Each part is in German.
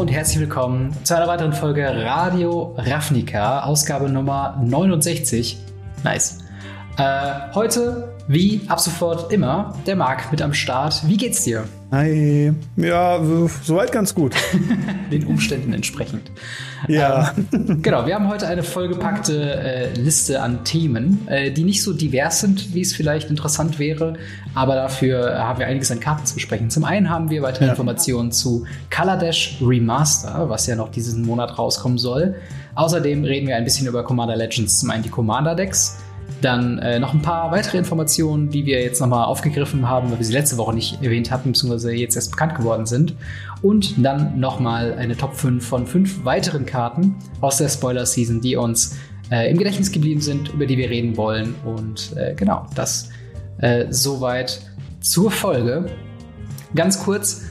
und herzlich willkommen zu einer weiteren Folge Radio Ravnica, Ausgabe Nummer 69. Nice. Äh, heute, wie ab sofort immer, der Marc mit am Start. Wie geht's dir? Hi. Ja, soweit ganz gut. Den Umständen entsprechend. Ja. Ähm, genau, wir haben heute eine vollgepackte äh, Liste an Themen, äh, die nicht so divers sind, wie es vielleicht interessant wäre, aber dafür haben wir einiges an Karten zu besprechen. Zum einen haben wir weitere ja. Informationen zu Color Dash Remaster, was ja noch diesen Monat rauskommen soll. Außerdem reden wir ein bisschen über Commander Legends, zum einen die Commander Decks dann äh, noch ein paar weitere Informationen, die wir jetzt nochmal aufgegriffen haben, weil wir sie letzte Woche nicht erwähnt hatten, beziehungsweise jetzt erst bekannt geworden sind. Und dann nochmal eine Top 5 von fünf weiteren Karten aus der Spoiler-Season, die uns äh, im Gedächtnis geblieben sind, über die wir reden wollen. Und äh, genau, das äh, soweit zur Folge. Ganz kurz,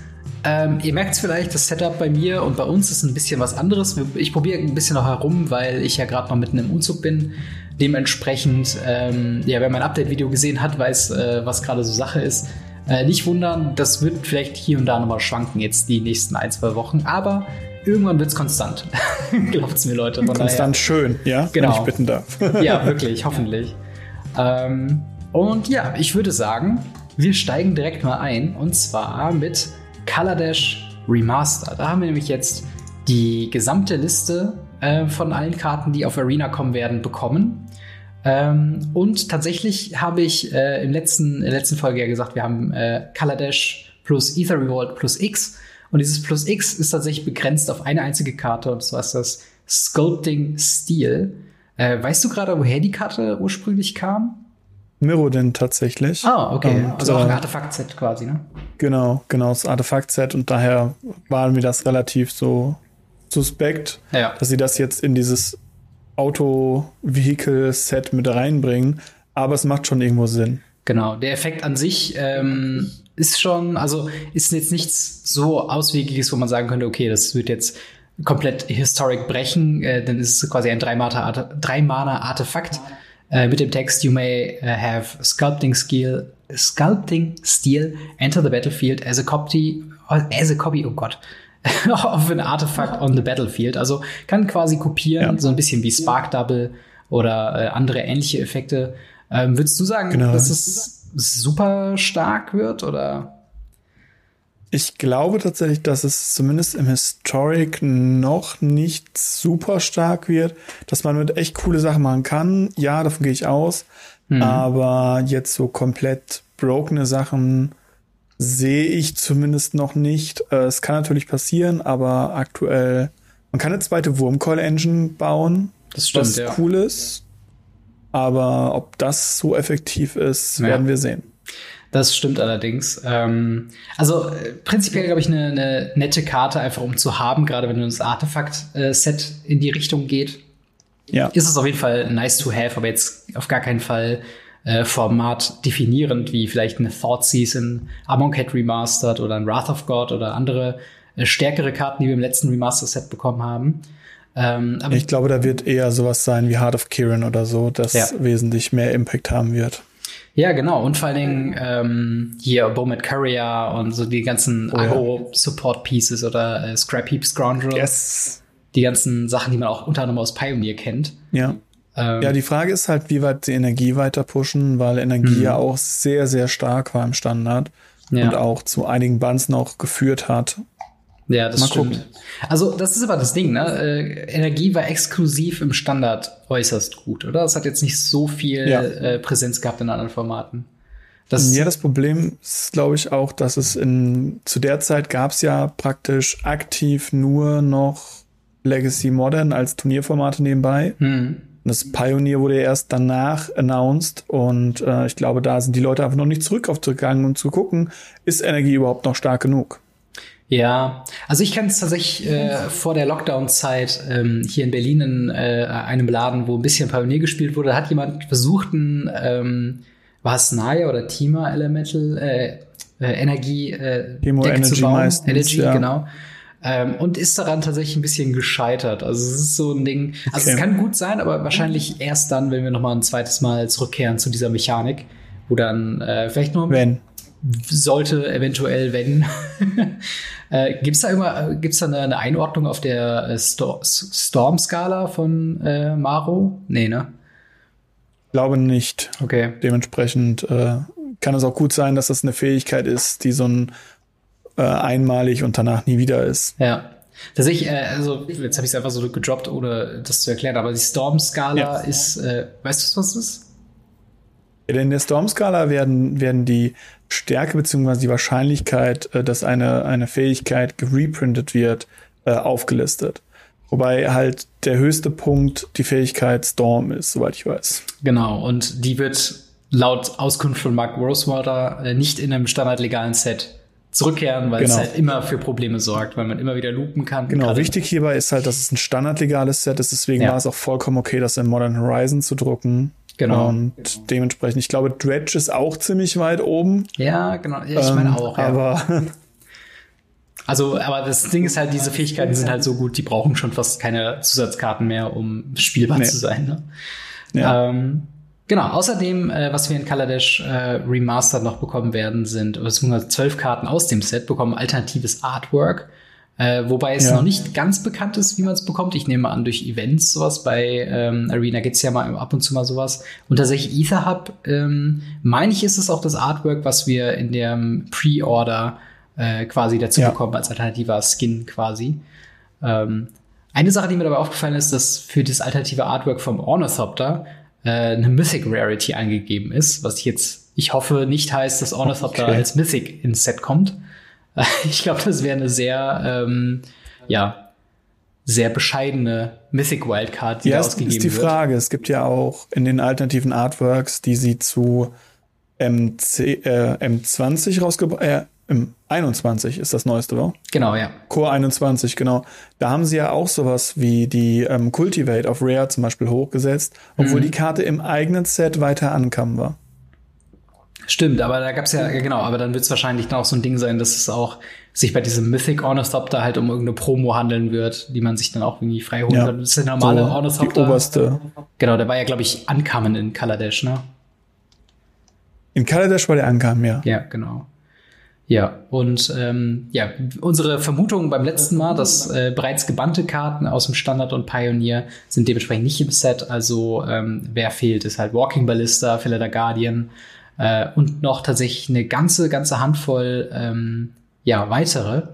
ähm, ihr merkt es vielleicht, das Setup bei mir und bei uns ist ein bisschen was anderes. Ich probiere ein bisschen noch herum, weil ich ja gerade noch mitten im Umzug bin. Dementsprechend, ähm, ja, wer mein Update-Video gesehen hat, weiß, äh, was gerade so Sache ist. Äh, nicht wundern, das wird vielleicht hier und da nochmal schwanken jetzt die nächsten ein, zwei Wochen, aber irgendwann wird es konstant. Glaubt's mir, Leute. Konstant daher. schön, ja? Genau. Wenn ich bitten darf. ja, wirklich, hoffentlich. Ähm, und ja, ich würde sagen, wir steigen direkt mal ein und zwar mit Color Dash Remaster. Da haben wir nämlich jetzt die gesamte Liste äh, von allen Karten, die auf Arena kommen werden, bekommen. Ähm, und tatsächlich habe ich äh, im letzten, in der letzten Folge ja gesagt, wir haben äh, Color Dash plus Ether Revolt plus X. Und dieses plus X ist tatsächlich begrenzt auf eine einzige Karte, und zwar ist das Sculpting Steel. Äh, weißt du gerade, woher die Karte ursprünglich kam? Mirrodin tatsächlich. Ah, okay. Und, also auch ein äh, Artefakt-Set quasi, ne? Genau, genau, das Artefakt-Set. Und daher war mir das relativ so suspekt, ja. dass sie das jetzt in dieses Auto-Vehicle-Set mit reinbringen. Aber es macht schon irgendwo Sinn. Genau, der Effekt an sich ähm, ist schon, also ist jetzt nichts so Auswegliches, wo man sagen könnte, okay, das wird jetzt komplett Historic brechen, äh, dann ist es quasi ein Drei-Mana-Artefakt äh, mit dem Text You may uh, have Sculpting Skill, Sculpting Steel enter the battlefield as a copy, as a copy, oh Gott, of an artifact on the battlefield. Also kann quasi kopieren, ja. so ein bisschen wie Spark Double oder äh, andere ähnliche Effekte. Ähm, würdest du sagen, genau. dass es super stark wird oder? Ich glaube tatsächlich, dass es zumindest im Historic noch nicht super stark wird, dass man mit echt coole Sachen machen kann. Ja, davon gehe ich aus. Mhm. Aber jetzt so komplett brokene Sachen sehe ich zumindest noch nicht. Äh, es kann natürlich passieren, aber aktuell, man kann eine zweite Wurmcoil-Engine bauen, das stimmt, was ja. cool ist. Aber ob das so effektiv ist, ja. werden wir sehen. Das stimmt allerdings. Ähm, also äh, prinzipiell, glaube ich, eine, eine nette Karte einfach um zu haben, gerade wenn das Artefakt-Set in die Richtung geht. Ja. Ist es auf jeden Fall nice to have, aber jetzt auf gar keinen Fall äh, Format definierend, wie vielleicht eine Thought Season, Amonkhet Remastered oder ein Wrath of God oder andere äh, stärkere Karten, die wir im letzten Remaster-Set bekommen haben. Ähm, ich glaube, da wird eher sowas sein wie Heart of Kiran oder so, das ja. wesentlich mehr Impact haben wird. Ja, genau. Und vor allen Dingen ähm, hier Bowmat Courier und so die ganzen oh, Agro-Support-Pieces oder äh, Scrap Heap Scoundrel. Yes. Die ganzen Sachen, die man auch unter anderem aus Pioneer kennt. Ja. Ähm, ja, die Frage ist halt, wie weit die Energie weiter pushen, weil Energie ja mhm. auch sehr, sehr stark war im Standard ja. und auch zu einigen Bands noch geführt hat. Ja, das Mal stimmt. Gucken. Also, das ist aber das Ding, ne? Äh, Energie war exklusiv im Standard äußerst gut, oder? Das hat jetzt nicht so viel ja. äh, Präsenz gehabt in anderen Formaten. Das ja, das Problem ist, glaube ich, auch, dass es in zu der Zeit gab es ja praktisch aktiv nur noch Legacy Modern als Turnierformate nebenbei. Hm. Das Pioneer wurde erst danach announced und äh, ich glaube, da sind die Leute einfach noch nicht zurück aufgegangen, um zu gucken, ist Energie überhaupt noch stark genug? Ja, also ich kann es tatsächlich äh, vor der Lockdown-Zeit ähm, hier in Berlin in äh, einem Laden, wo ein bisschen Pioneer gespielt wurde, hat jemand versucht, ein, ähm, war es Naya oder Tima Elemental äh, äh, Energie äh, Deck zu bauen? Meistens, Energy, ja. genau. Ähm, und ist daran tatsächlich ein bisschen gescheitert. Also es ist so ein Ding. Also okay. es kann gut sein, aber wahrscheinlich erst dann, wenn wir noch mal ein zweites Mal zurückkehren zu dieser Mechanik, wo dann äh, vielleicht nur wenn sollte eventuell, wenn. äh, Gibt es da immer, gibt's da eine, eine Einordnung auf der äh, Sto Storm-Skala von äh, Maro? Nee, ne? Glaube nicht. Okay. Dementsprechend äh, kann es auch gut sein, dass das eine Fähigkeit ist, die so ein äh, einmalig und danach nie wieder ist. Ja. Tatsächlich, äh, also jetzt habe ich es einfach so gedroppt, ohne das zu erklären, aber die Storm-Skala ja. ist, äh, weißt du, was das ist? In der Storm-Skala werden, werden die Stärke bzw. die Wahrscheinlichkeit, äh, dass eine, eine Fähigkeit gereprintet wird, äh, aufgelistet. Wobei halt der höchste Punkt die Fähigkeit Storm ist, soweit ich weiß. Genau, und die wird laut Auskunft von Mark Rosewater äh, nicht in einem standardlegalen Set zurückkehren, weil genau. es halt immer für Probleme sorgt, weil man immer wieder loopen kann. Genau, wichtig hierbei ist halt, dass es ein standardlegales Set ist, deswegen ja. war es auch vollkommen okay, das in Modern Horizon zu drucken. Genau. Und genau. dementsprechend, ich glaube, Dredge ist auch ziemlich weit oben. Ja, genau. Ja, ich meine ähm, auch. Ja. Aber also, aber das Ding ist halt, diese Fähigkeiten sind halt so gut, die brauchen schon fast keine Zusatzkarten mehr, um spielbar nee. zu sein. Ne? Ja. Ähm, genau. Außerdem, äh, was wir in Kaladesh äh, Remastered noch bekommen werden, sind beziehungsweise zwölf Karten aus dem Set bekommen alternatives Artwork. Äh, wobei es ja. noch nicht ganz bekannt ist, wie man es bekommt. Ich nehme an, durch Events sowas. Bei ähm, Arena gibt's ja mal ab und zu mal sowas. Und tatsächlich Ether Hub, ähm, meine ich, ist es auch das Artwork, was wir in dem Pre-Order äh, quasi dazu ja. bekommen, als alternativer Skin quasi. Ähm, eine Sache, die mir dabei aufgefallen ist, dass für das alternative Artwork vom Ornithopter äh, eine Mythic Rarity angegeben ist, was ich jetzt, ich hoffe, nicht heißt, dass Ornithopter okay. als Mythic ins Set kommt. Ich glaube, das wäre eine sehr, ähm, ja, sehr bescheidene Mythic Wildcard, die ja, ausgegeben wird. ist die Frage. Es gibt ja auch in den alternativen Artworks, die sie zu MC, äh, M20 rausgebracht, äh, im 21 ist das neueste, wa? Genau, ja. Core 21, genau. Da haben sie ja auch sowas wie die ähm, Cultivate auf Rare zum Beispiel hochgesetzt, obwohl mhm. die Karte im eigenen Set weiter ankam war. Stimmt, aber da gab's ja, genau, aber dann wird es wahrscheinlich dann auch so ein Ding sein, dass es auch sich bei diesem Mythic Ornithopter halt um irgendeine Promo handeln wird, die man sich dann auch irgendwie frei holen ja. kann. Das ist der normale so, Ornithopter. Die oberste. Genau, der war ja, glaube ich, Ankamen in Kaladesh, ne? In Kaladesh war der Ankamen, ja. Ja, genau. Ja, und ähm, ja, unsere Vermutung beim letzten Mal, dass äh, bereits gebannte Karten aus dem Standard und Pioneer sind dementsprechend nicht im Set. Also ähm, wer fehlt, ist halt Walking Ballista, Felder Guardian äh, und noch tatsächlich eine ganze, ganze Handvoll ähm, ja, weitere.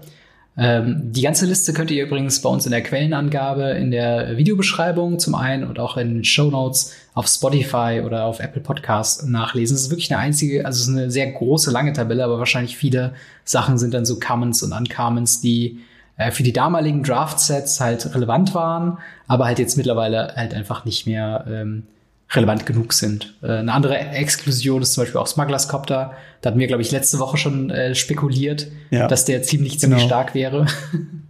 Ähm, die ganze Liste könnt ihr übrigens bei uns in der Quellenangabe, in der Videobeschreibung zum einen und auch in den Show Notes auf Spotify oder auf Apple Podcasts nachlesen. Es ist wirklich eine einzige, also es ist eine sehr große, lange Tabelle, aber wahrscheinlich viele Sachen sind dann so Commons und Uncommons, die äh, für die damaligen Draft-Sets halt relevant waren, aber halt jetzt mittlerweile halt einfach nicht mehr ähm, relevant genug sind. Äh, eine andere Exklusion ist zum Beispiel auch Smugglers Copter. Da hatten wir, glaube ich, letzte Woche schon äh, spekuliert, ja. dass der ziemlich, ziemlich genau. stark wäre.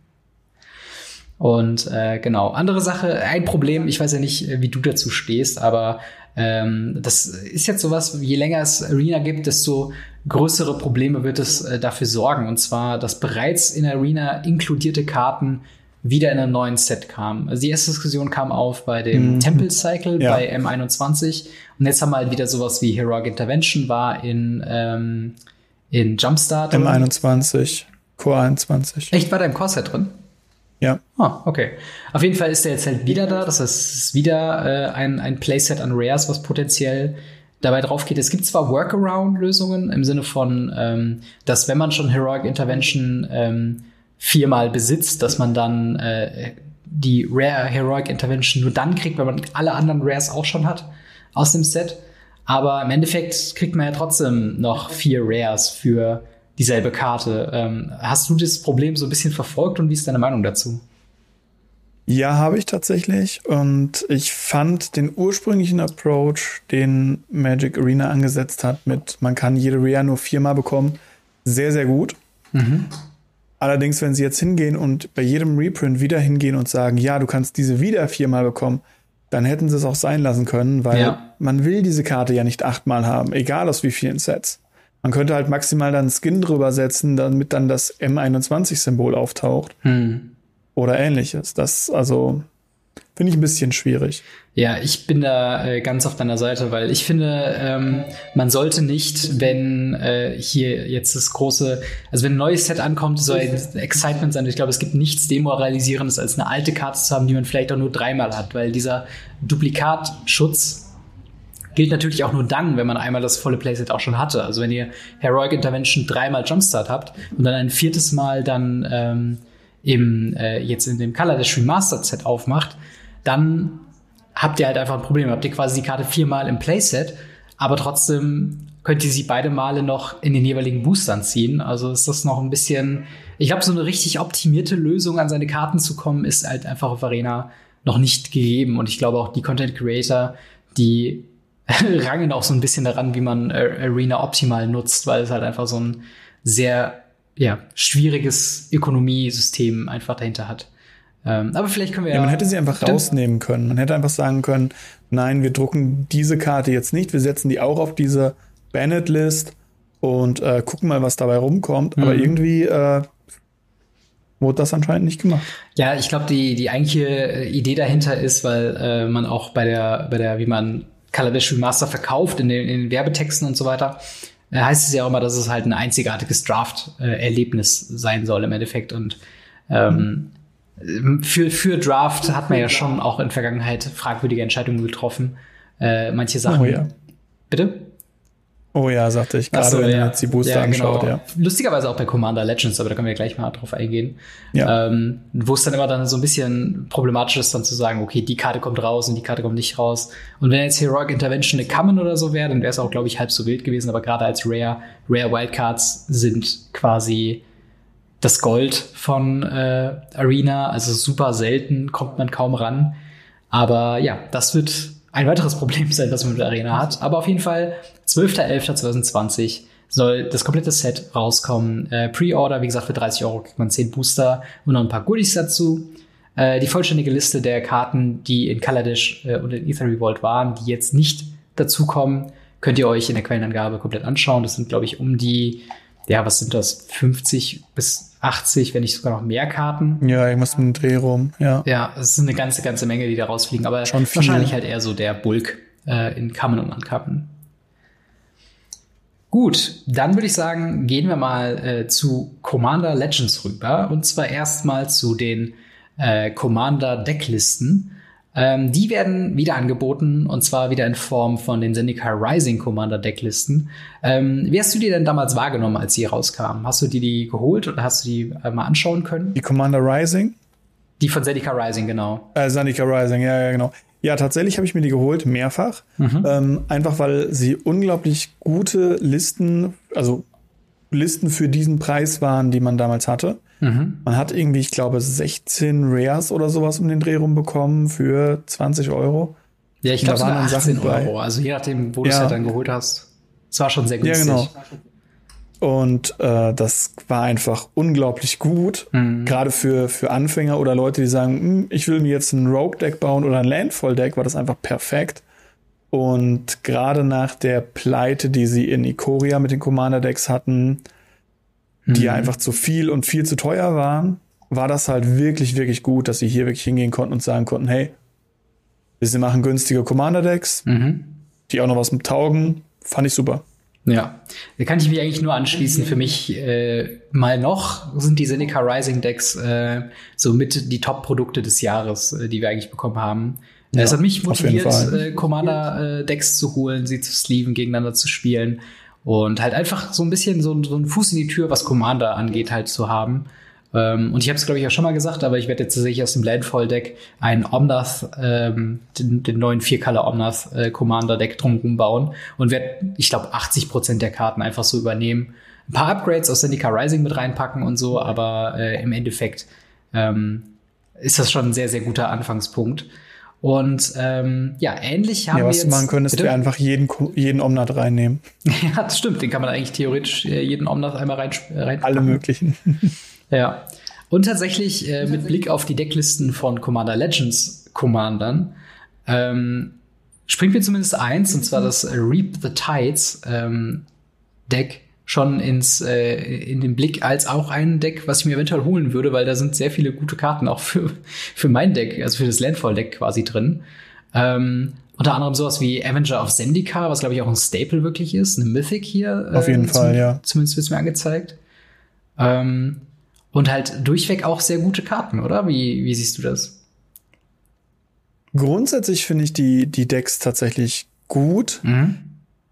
Und äh, genau, andere Sache, ein Problem, ich weiß ja nicht, wie du dazu stehst, aber ähm, das ist jetzt sowas, je länger es Arena gibt, desto größere Probleme wird es äh, dafür sorgen. Und zwar, dass bereits in Arena inkludierte Karten wieder in einem neuen Set kam. Also die erste Diskussion kam auf bei dem mhm. Temple Cycle ja. bei M21 und jetzt haben wir halt wieder sowas wie Heroic Intervention war in, ähm, in Jumpstart. M21, Core 21. Echt, war da im Core-Set drin? Ja. Ah, okay. Auf jeden Fall ist der jetzt halt wieder da. Das ist wieder äh, ein, ein Playset an Rares, was potenziell dabei drauf geht. Es gibt zwar Workaround-Lösungen im Sinne von, ähm, dass wenn man schon Heroic Intervention ähm, viermal besitzt, dass man dann äh, die Rare Heroic Intervention nur dann kriegt, wenn man alle anderen Rares auch schon hat aus dem Set. Aber im Endeffekt kriegt man ja trotzdem noch vier Rares für dieselbe Karte. Ähm, hast du das Problem so ein bisschen verfolgt und wie ist deine Meinung dazu? Ja, habe ich tatsächlich. Und ich fand den ursprünglichen Approach, den Magic Arena angesetzt hat, mit man kann jede Rare nur viermal bekommen, sehr, sehr gut. Mhm. Allerdings, wenn sie jetzt hingehen und bei jedem Reprint wieder hingehen und sagen, ja, du kannst diese wieder viermal bekommen, dann hätten sie es auch sein lassen können, weil ja. man will diese Karte ja nicht achtmal haben, egal aus wie vielen Sets. Man könnte halt maximal dann Skin drüber setzen, damit dann das M21-Symbol auftaucht. Hm. Oder ähnliches. Das, also, finde ich ein bisschen schwierig. Ja, ich bin da äh, ganz auf deiner Seite, weil ich finde, ähm, man sollte nicht, wenn äh, hier jetzt das große, also wenn ein neues Set ankommt, so ein Excitement sein. Ich glaube, es gibt nichts Demoralisierendes, als eine alte Karte zu haben, die man vielleicht auch nur dreimal hat, weil dieser Duplikatschutz gilt natürlich auch nur dann, wenn man einmal das volle Playset auch schon hatte. Also wenn ihr Heroic Intervention dreimal Jumpstart habt und dann ein viertes Mal dann ähm, im, äh, jetzt in dem Color Dash Remastered Set aufmacht, dann habt ihr halt einfach ein Problem. Habt ihr quasi die Karte viermal im Playset, aber trotzdem könnt ihr sie beide Male noch in den jeweiligen Boostern ziehen. Also ist das noch ein bisschen, ich glaube, so eine richtig optimierte Lösung an seine Karten zu kommen, ist halt einfach auf Arena noch nicht gegeben. Und ich glaube auch die Content Creator, die rangen auch so ein bisschen daran, wie man Arena optimal nutzt, weil es halt einfach so ein sehr ja, schwieriges Ökonomiesystem einfach dahinter hat. Ähm, aber vielleicht können wir ja. ja man hätte sie einfach rausnehmen können. Man hätte einfach sagen können, nein, wir drucken diese Karte jetzt nicht, wir setzen die auch auf diese Banned-List und äh, gucken mal, was dabei rumkommt. Mhm. Aber irgendwie äh, wurde das anscheinend nicht gemacht. Ja, ich glaube, die, die eigentliche äh, Idee dahinter ist, weil äh, man auch bei der, bei der, wie man Kaladesh Master verkauft in den, in den Werbetexten und so weiter, äh, heißt es ja auch immer, dass es halt ein einzigartiges Draft-Erlebnis sein soll im Endeffekt. Und ähm, für, für Draft hat man ja schon auch in Vergangenheit fragwürdige Entscheidungen getroffen. Äh, manche Sachen. Oh ja. Bitte? Oh ja, sagte ich, gerade so, wenn ja. man jetzt die Booster ja, genau. anschaut, ja. Lustigerweise auch bei Commander Legends, aber da können wir gleich mal drauf eingehen. Ja. Ähm, wo es dann immer dann so ein bisschen problematisch ist, dann zu sagen, okay, die Karte kommt raus und die Karte kommt nicht raus. Und wenn jetzt Heroic Intervention eine Common oder so wäre, dann wäre es auch, glaube ich, halb so wild gewesen. Aber gerade als Rare, Rare Wildcards sind quasi das Gold von äh, Arena. Also super selten, kommt man kaum ran. Aber ja, das wird ein weiteres Problem sein, das man mit der Arena hat. Aber auf jeden Fall 12.11.2020 soll das komplette Set rauskommen. Äh, Pre-Order, wie gesagt, für 30 Euro kriegt man 10 Booster und noch ein paar Goodies dazu. Äh, die vollständige Liste der Karten, die in Kaladesh äh, und in Ether Revolt waren, die jetzt nicht dazukommen, könnt ihr euch in der Quellenangabe komplett anschauen. Das sind, glaube ich, um die, ja, was sind das, 50 bis 80, wenn nicht sogar noch mehr Karten. Ja, irgendwas mit dem Dreh rum, ja. Ja, es ist eine ganze, ganze Menge, die da rausfliegen, aber Schon wahrscheinlich halt eher so der Bulk äh, in Kammern und Ankappen. Gut, dann würde ich sagen, gehen wir mal äh, zu Commander Legends rüber und zwar erstmal zu den äh, Commander Decklisten. Ähm, die werden wieder angeboten und zwar wieder in Form von den Zendikar Rising Commander Decklisten. Ähm, wie hast du die denn damals wahrgenommen, als sie rauskamen? Hast du die, die geholt oder hast du die äh, mal anschauen können? Die Commander Rising? Die von Zendikar Rising, genau. Äh, Zendikar Rising, ja, ja, genau. Ja, tatsächlich habe ich mir die geholt, mehrfach. Mhm. Ähm, einfach weil sie unglaublich gute Listen, also Listen für diesen Preis waren, die man damals hatte. Mhm. Man hat irgendwie, ich glaube, 16 Rares oder sowas um den Dreh rum bekommen für 20 Euro. Ja, ich glaube, da waren 18 Euro. Bei. Also je nachdem, wo ja. du es halt dann geholt hast. Es war schon sehr günstig. Ja, genau. Und äh, das war einfach unglaublich gut, mhm. gerade für, für Anfänger oder Leute, die sagen, hm, ich will mir jetzt ein Rogue-Deck bauen oder ein Landfall-Deck, war das einfach perfekt. Und gerade nach der Pleite, die sie in Ikoria mit den Commander-Decks hatten, die mhm. einfach zu viel und viel zu teuer waren, war das halt wirklich, wirklich gut, dass sie hier wirklich hingehen konnten und sagen konnten, hey, wir machen günstige Commander-Decks, mhm. die auch noch was mit taugen. Fand ich super. Ja, da kann ich mich eigentlich nur anschließen. Für mich äh, mal noch sind die Seneca Rising Decks äh, so mit die Top-Produkte des Jahres, äh, die wir eigentlich bekommen haben. Ja, es hat mich motiviert, äh, Commander-Decks äh, zu holen, sie zu sleeven, gegeneinander zu spielen. Und halt einfach so ein bisschen so, so einen Fuß in die Tür, was Commander angeht, halt zu haben. Ähm, und ich habe es, glaube ich, auch schon mal gesagt, aber ich werde jetzt tatsächlich aus dem Landfall-Deck ein Omnath, ähm, den, den neuen Vier-Color Omnath äh, Commander-Deck drumherum bauen und werde, ich glaube, 80 Prozent der Karten einfach so übernehmen. Ein paar Upgrades aus Syndicate Rising mit reinpacken und so, aber äh, im Endeffekt ähm, ist das schon ein sehr, sehr guter Anfangspunkt. Und ähm, ja, ähnlich haben ja, was wir jetzt. Was du machen könntest, wäre einfach jeden, jeden Omnath reinnehmen. ja, das stimmt. Den kann man eigentlich theoretisch äh, jeden Omnath einmal rein, rein Alle möglichen. ja. Und tatsächlich äh, mit Blick auf die Decklisten von Commander Legends Commandern ähm, springt mir zumindest eins, und zwar das Reap the Tides ähm, Deck schon ins äh, in den Blick als auch ein Deck, was ich mir eventuell holen würde, weil da sind sehr viele gute Karten auch für für mein Deck, also für das Landfall Deck quasi drin. Ähm, unter anderem sowas wie Avenger of Zendikar, was glaube ich auch ein Staple wirklich ist, eine Mythic hier. Auf jeden äh, Fall, ja. Zumindest wird's mir angezeigt. Ähm, und halt durchweg auch sehr gute Karten, oder? Wie, wie siehst du das? Grundsätzlich finde ich die, die Decks tatsächlich gut. Mhm.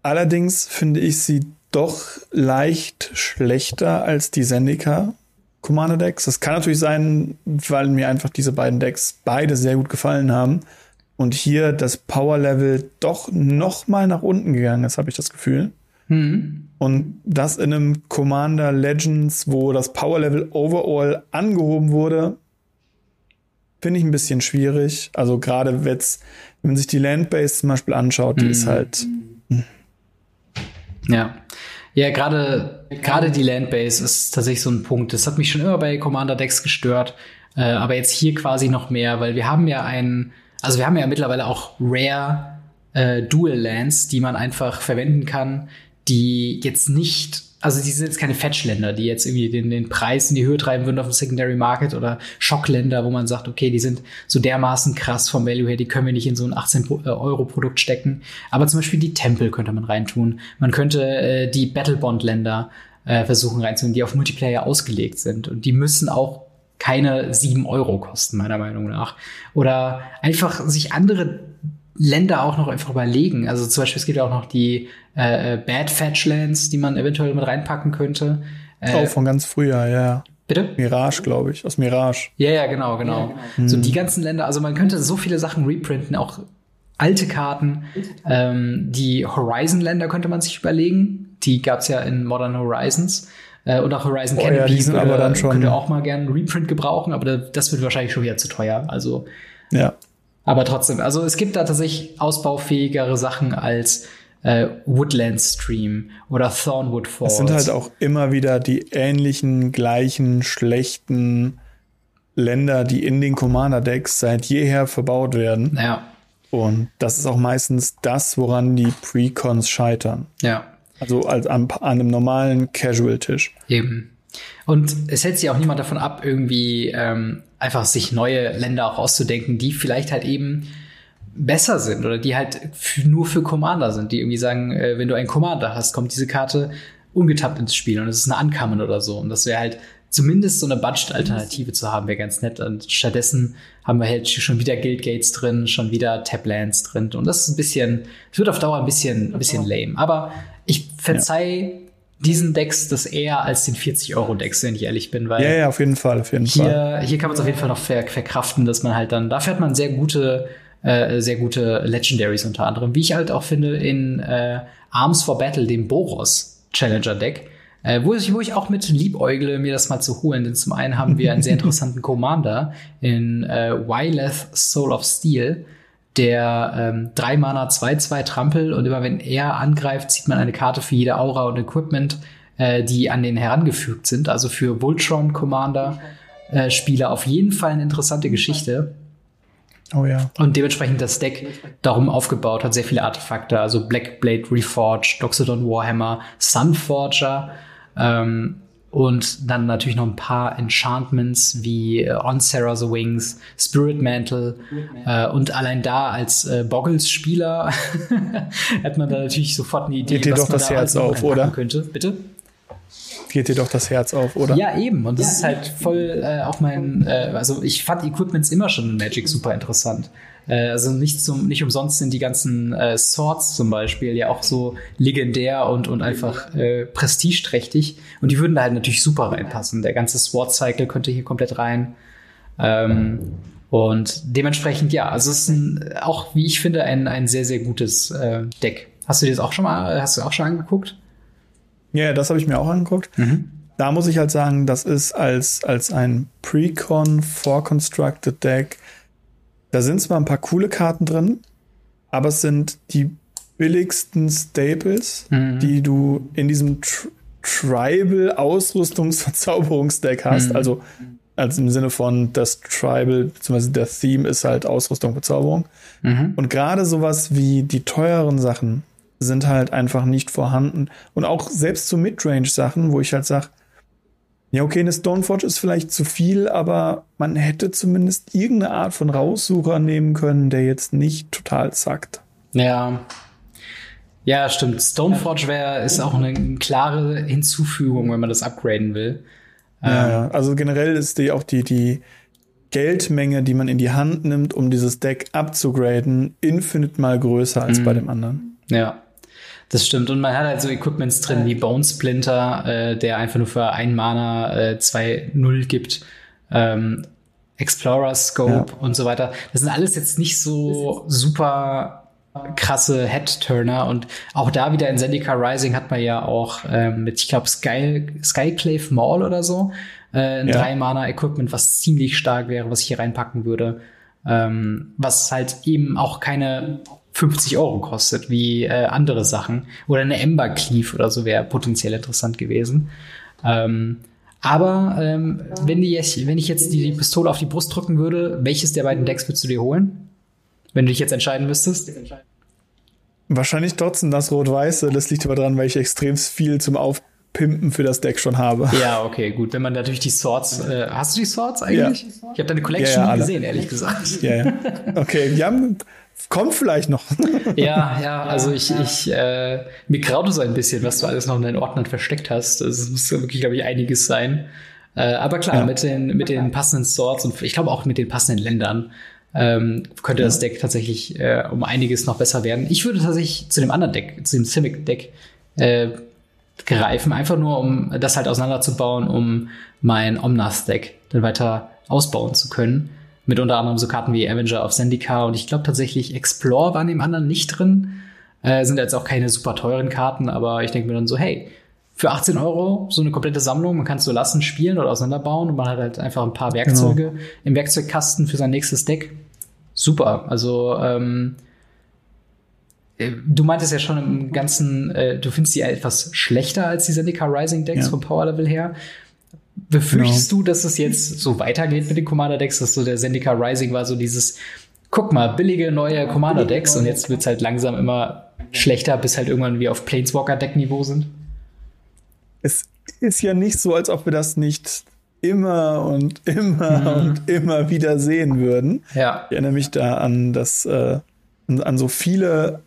Allerdings finde ich sie doch leicht schlechter als die Zendika Commander Decks. Das kann natürlich sein, weil mir einfach diese beiden Decks beide sehr gut gefallen haben und hier das Power Level doch noch mal nach unten gegangen ist, habe ich das Gefühl. Mhm. Und das in einem Commander Legends, wo das Power Level overall angehoben wurde, finde ich ein bisschen schwierig. Also gerade wenn man sich die Landbase zum Beispiel anschaut, die mhm. ist halt. Ja. Ja, gerade gerade die Landbase ist tatsächlich so ein Punkt. Das hat mich schon immer bei Commander Decks gestört, äh, aber jetzt hier quasi noch mehr, weil wir haben ja einen also wir haben ja mittlerweile auch Rare äh, Dual Lands, die man einfach verwenden kann, die jetzt nicht, also die sind jetzt keine Fetch-Länder, die jetzt irgendwie den, den Preis in die Höhe treiben würden auf dem Secondary Market oder Schockländer, wo man sagt, okay, die sind so dermaßen krass vom Value her, die können wir nicht in so ein 18-Euro-Produkt stecken. Aber zum Beispiel die Tempel könnte man reintun. Man könnte äh, die Battlebond-Länder äh, versuchen reinzunehmen, die auf Multiplayer ausgelegt sind. Und die müssen auch keine sieben Euro kosten, meiner Meinung nach. Oder einfach sich andere Länder auch noch einfach überlegen. Also zum Beispiel, es gibt ja auch noch die äh, äh Bad Fetchlands, die man eventuell mit reinpacken könnte. Äh, auch von ganz früher, ja. Bitte? Mirage, glaube ich, aus Mirage. Ja, ja, genau, genau. Ja, genau. So die ganzen Länder, also man könnte so viele Sachen reprinten, auch alte Karten. Ähm, die Horizon-Länder könnte man sich überlegen. Die gab es ja in Modern Horizons. Äh, und auch Horizon oh, Canopy ja, würde, aber dann schon könnte auch mal gerne einen Reprint gebrauchen, aber das wird wahrscheinlich schon wieder zu teuer. Also ja. Aber trotzdem, also es gibt da tatsächlich ausbaufähigere Sachen als äh, Woodland Stream oder Thornwood Falls. Es sind halt auch immer wieder die ähnlichen, gleichen, schlechten Länder, die in den Commander-Decks seit jeher verbaut werden. Ja. Und das ist auch meistens das, woran die Precons scheitern. Ja. Also als an, an einem normalen Casual-Tisch. Eben. Und es hält sich auch niemand davon ab, irgendwie ähm, einfach sich neue Länder auch auszudenken, die vielleicht halt eben besser sind oder die halt nur für Commander sind, die irgendwie sagen, äh, wenn du einen Commander hast, kommt diese Karte ungetappt ins Spiel und es ist eine Uncommon oder so. Und das wäre halt zumindest so eine Budget-Alternative zu haben, wäre ganz nett. Und stattdessen haben wir halt schon wieder Guildgates drin, schon wieder Tablands drin. Und das ist ein bisschen, es wird auf Dauer ein bisschen, ein bisschen lame. Aber ich verzeih ja. diesen Decks das eher als den 40-Euro-Decks, wenn ich ehrlich bin, weil. Ja, ja, auf jeden Fall, auf jeden hier, Fall. Hier kann man es auf jeden Fall noch ver verkraften, dass man halt dann, dafür hat man sehr gute, äh, sehr gute Legendaries unter anderem. Wie ich halt auch finde, in äh, Arms for Battle, dem Boros Challenger Deck, äh, wo, ich, wo ich auch mit liebäugle, mir das mal zu holen. Denn zum einen haben wir einen sehr interessanten Commander in äh, Wyleth Soul of Steel, der ähm, 3 Mana 2-2 Trampel und immer wenn er angreift, zieht man eine Karte für jede Aura und Equipment, äh, die an den herangefügt sind. Also für Voltron Commander äh, Spieler auf jeden Fall eine interessante Geschichte. Oh ja. Und dementsprechend das Deck darum aufgebaut hat sehr viele Artefakte, also Blackblade Reforged, Doxodon Warhammer, Sunforger, ähm, und dann natürlich noch ein paar Enchantments wie äh, On Sarah the Wings, Spirit Mantle. Äh, und allein da als äh, Boggles-Spieler hat man da natürlich sofort eine Idee, Geht dir doch das da Herz auf, oder? Könnte. Bitte? Geht dir doch das Herz auf, oder? Ja, eben. Und das ja, ist halt voll äh, auch mein, äh, also ich fand Equipments immer schon in Magic super interessant. Äh, also nicht, zum, nicht umsonst sind die ganzen äh, Swords zum Beispiel ja auch so legendär und, und einfach äh, prestigeträchtig. Und die würden da halt natürlich super reinpassen. Der ganze Sword-Cycle könnte hier komplett rein. Ähm, und dementsprechend, ja, also es ist ein, auch, wie ich finde, ein, ein sehr, sehr gutes äh, Deck. Hast du dir das auch schon mal, hast du auch schon angeguckt? Ja, das habe ich mir auch angeguckt. Mhm. Da muss ich halt sagen, das ist als, als ein Precon Constructed Deck da sind zwar ein paar coole Karten drin, aber es sind die billigsten Staples, mhm. die du in diesem Tri Tribal Ausrüstungsverzauberungsdeck hast. Mhm. Also, also im Sinne von das Tribal, beziehungsweise der Theme ist halt Ausrüstung, Verzauberung. Mhm. Und gerade sowas wie die teuren Sachen, sind halt einfach nicht vorhanden. Und auch selbst so Midrange-Sachen, wo ich halt sage, ja, okay, eine Stoneforge ist vielleicht zu viel, aber man hätte zumindest irgendeine Art von Raussucher nehmen können, der jetzt nicht total zackt. Ja. Ja, stimmt. Stoneforge wäre, ist auch eine klare Hinzufügung, wenn man das upgraden will. Ja, ähm, also generell ist die auch die, die Geldmenge, die man in die Hand nimmt, um dieses Deck abzugraden, infinite mal größer als mhm. bei dem anderen. Ja. Das stimmt. Und man hat halt so Equipments drin wie Bone Splinter, äh, der einfach nur für ein Mana äh, 2-0 gibt. Ähm, Explorer Scope ja. und so weiter. Das sind alles jetzt nicht so super krasse Head-Turner und auch da wieder in Zendika Rising hat man ja auch ähm, mit, ich glaube, Sky, Skyclave Mall oder so, äh, ein ja. drei Mana Equipment, was ziemlich stark wäre, was ich hier reinpacken würde. Ähm, was halt eben auch keine 50 Euro kostet, wie äh, andere Sachen. Oder eine Ember Cleave oder so wäre potenziell interessant gewesen. Ähm, aber ähm, wenn, die jetzt, wenn ich jetzt die, die Pistole auf die Brust drücken würde, welches der beiden Decks würdest du dir holen? Wenn du dich jetzt entscheiden müsstest? Wahrscheinlich trotzdem das Rot-Weiße. Das liegt aber daran, weil ich extrem viel zum Aufpimpen für das Deck schon habe. Ja, okay, gut. Wenn man natürlich die Swords. Äh, hast du die Swords eigentlich? Ja. Ich habe deine Collection ja, ja, nie gesehen, ehrlich gesagt. Ja, ja. Okay, wir haben Kommt vielleicht noch. ja, ja, also ich, ich äh, mir graut es ein bisschen, was du alles noch in deinen Ordnern versteckt hast. Es muss wirklich, glaube ich, einiges sein. Äh, aber klar, ja. mit, den, mit den passenden Swords und ich glaube auch mit den passenden Ländern ähm, könnte ja. das Deck tatsächlich äh, um einiges noch besser werden. Ich würde tatsächlich zu dem anderen Deck, zu dem Simic-Deck äh, greifen, einfach nur um das halt auseinanderzubauen, um mein Omnath-Deck dann weiter ausbauen zu können. Mit unter anderem so Karten wie Avenger of Zendikar und ich glaube tatsächlich Explore waren im anderen nicht drin. Äh, sind jetzt auch keine super teuren Karten, aber ich denke mir dann so, hey, für 18 Euro so eine komplette Sammlung, man kann es so lassen, spielen oder auseinanderbauen und man hat halt einfach ein paar Werkzeuge genau. im Werkzeugkasten für sein nächstes Deck. Super. Also ähm, äh, Du meintest ja schon im Ganzen, äh, du findest die etwas schlechter als die Zendikar Rising Decks ja. vom Power Level her. Befürchtest genau. du, dass es jetzt so weitergeht mit den Commander-Decks, dass so der Zendika Rising war so dieses, guck mal, billige neue Commander-Decks und jetzt wird es halt langsam immer schlechter, bis halt irgendwann wir auf Planeswalker-Deck-Niveau sind? Es ist ja nicht so, als ob wir das nicht immer und immer mhm. und immer wieder sehen würden. Ja. Ich erinnere mich da an das, äh, an so viele,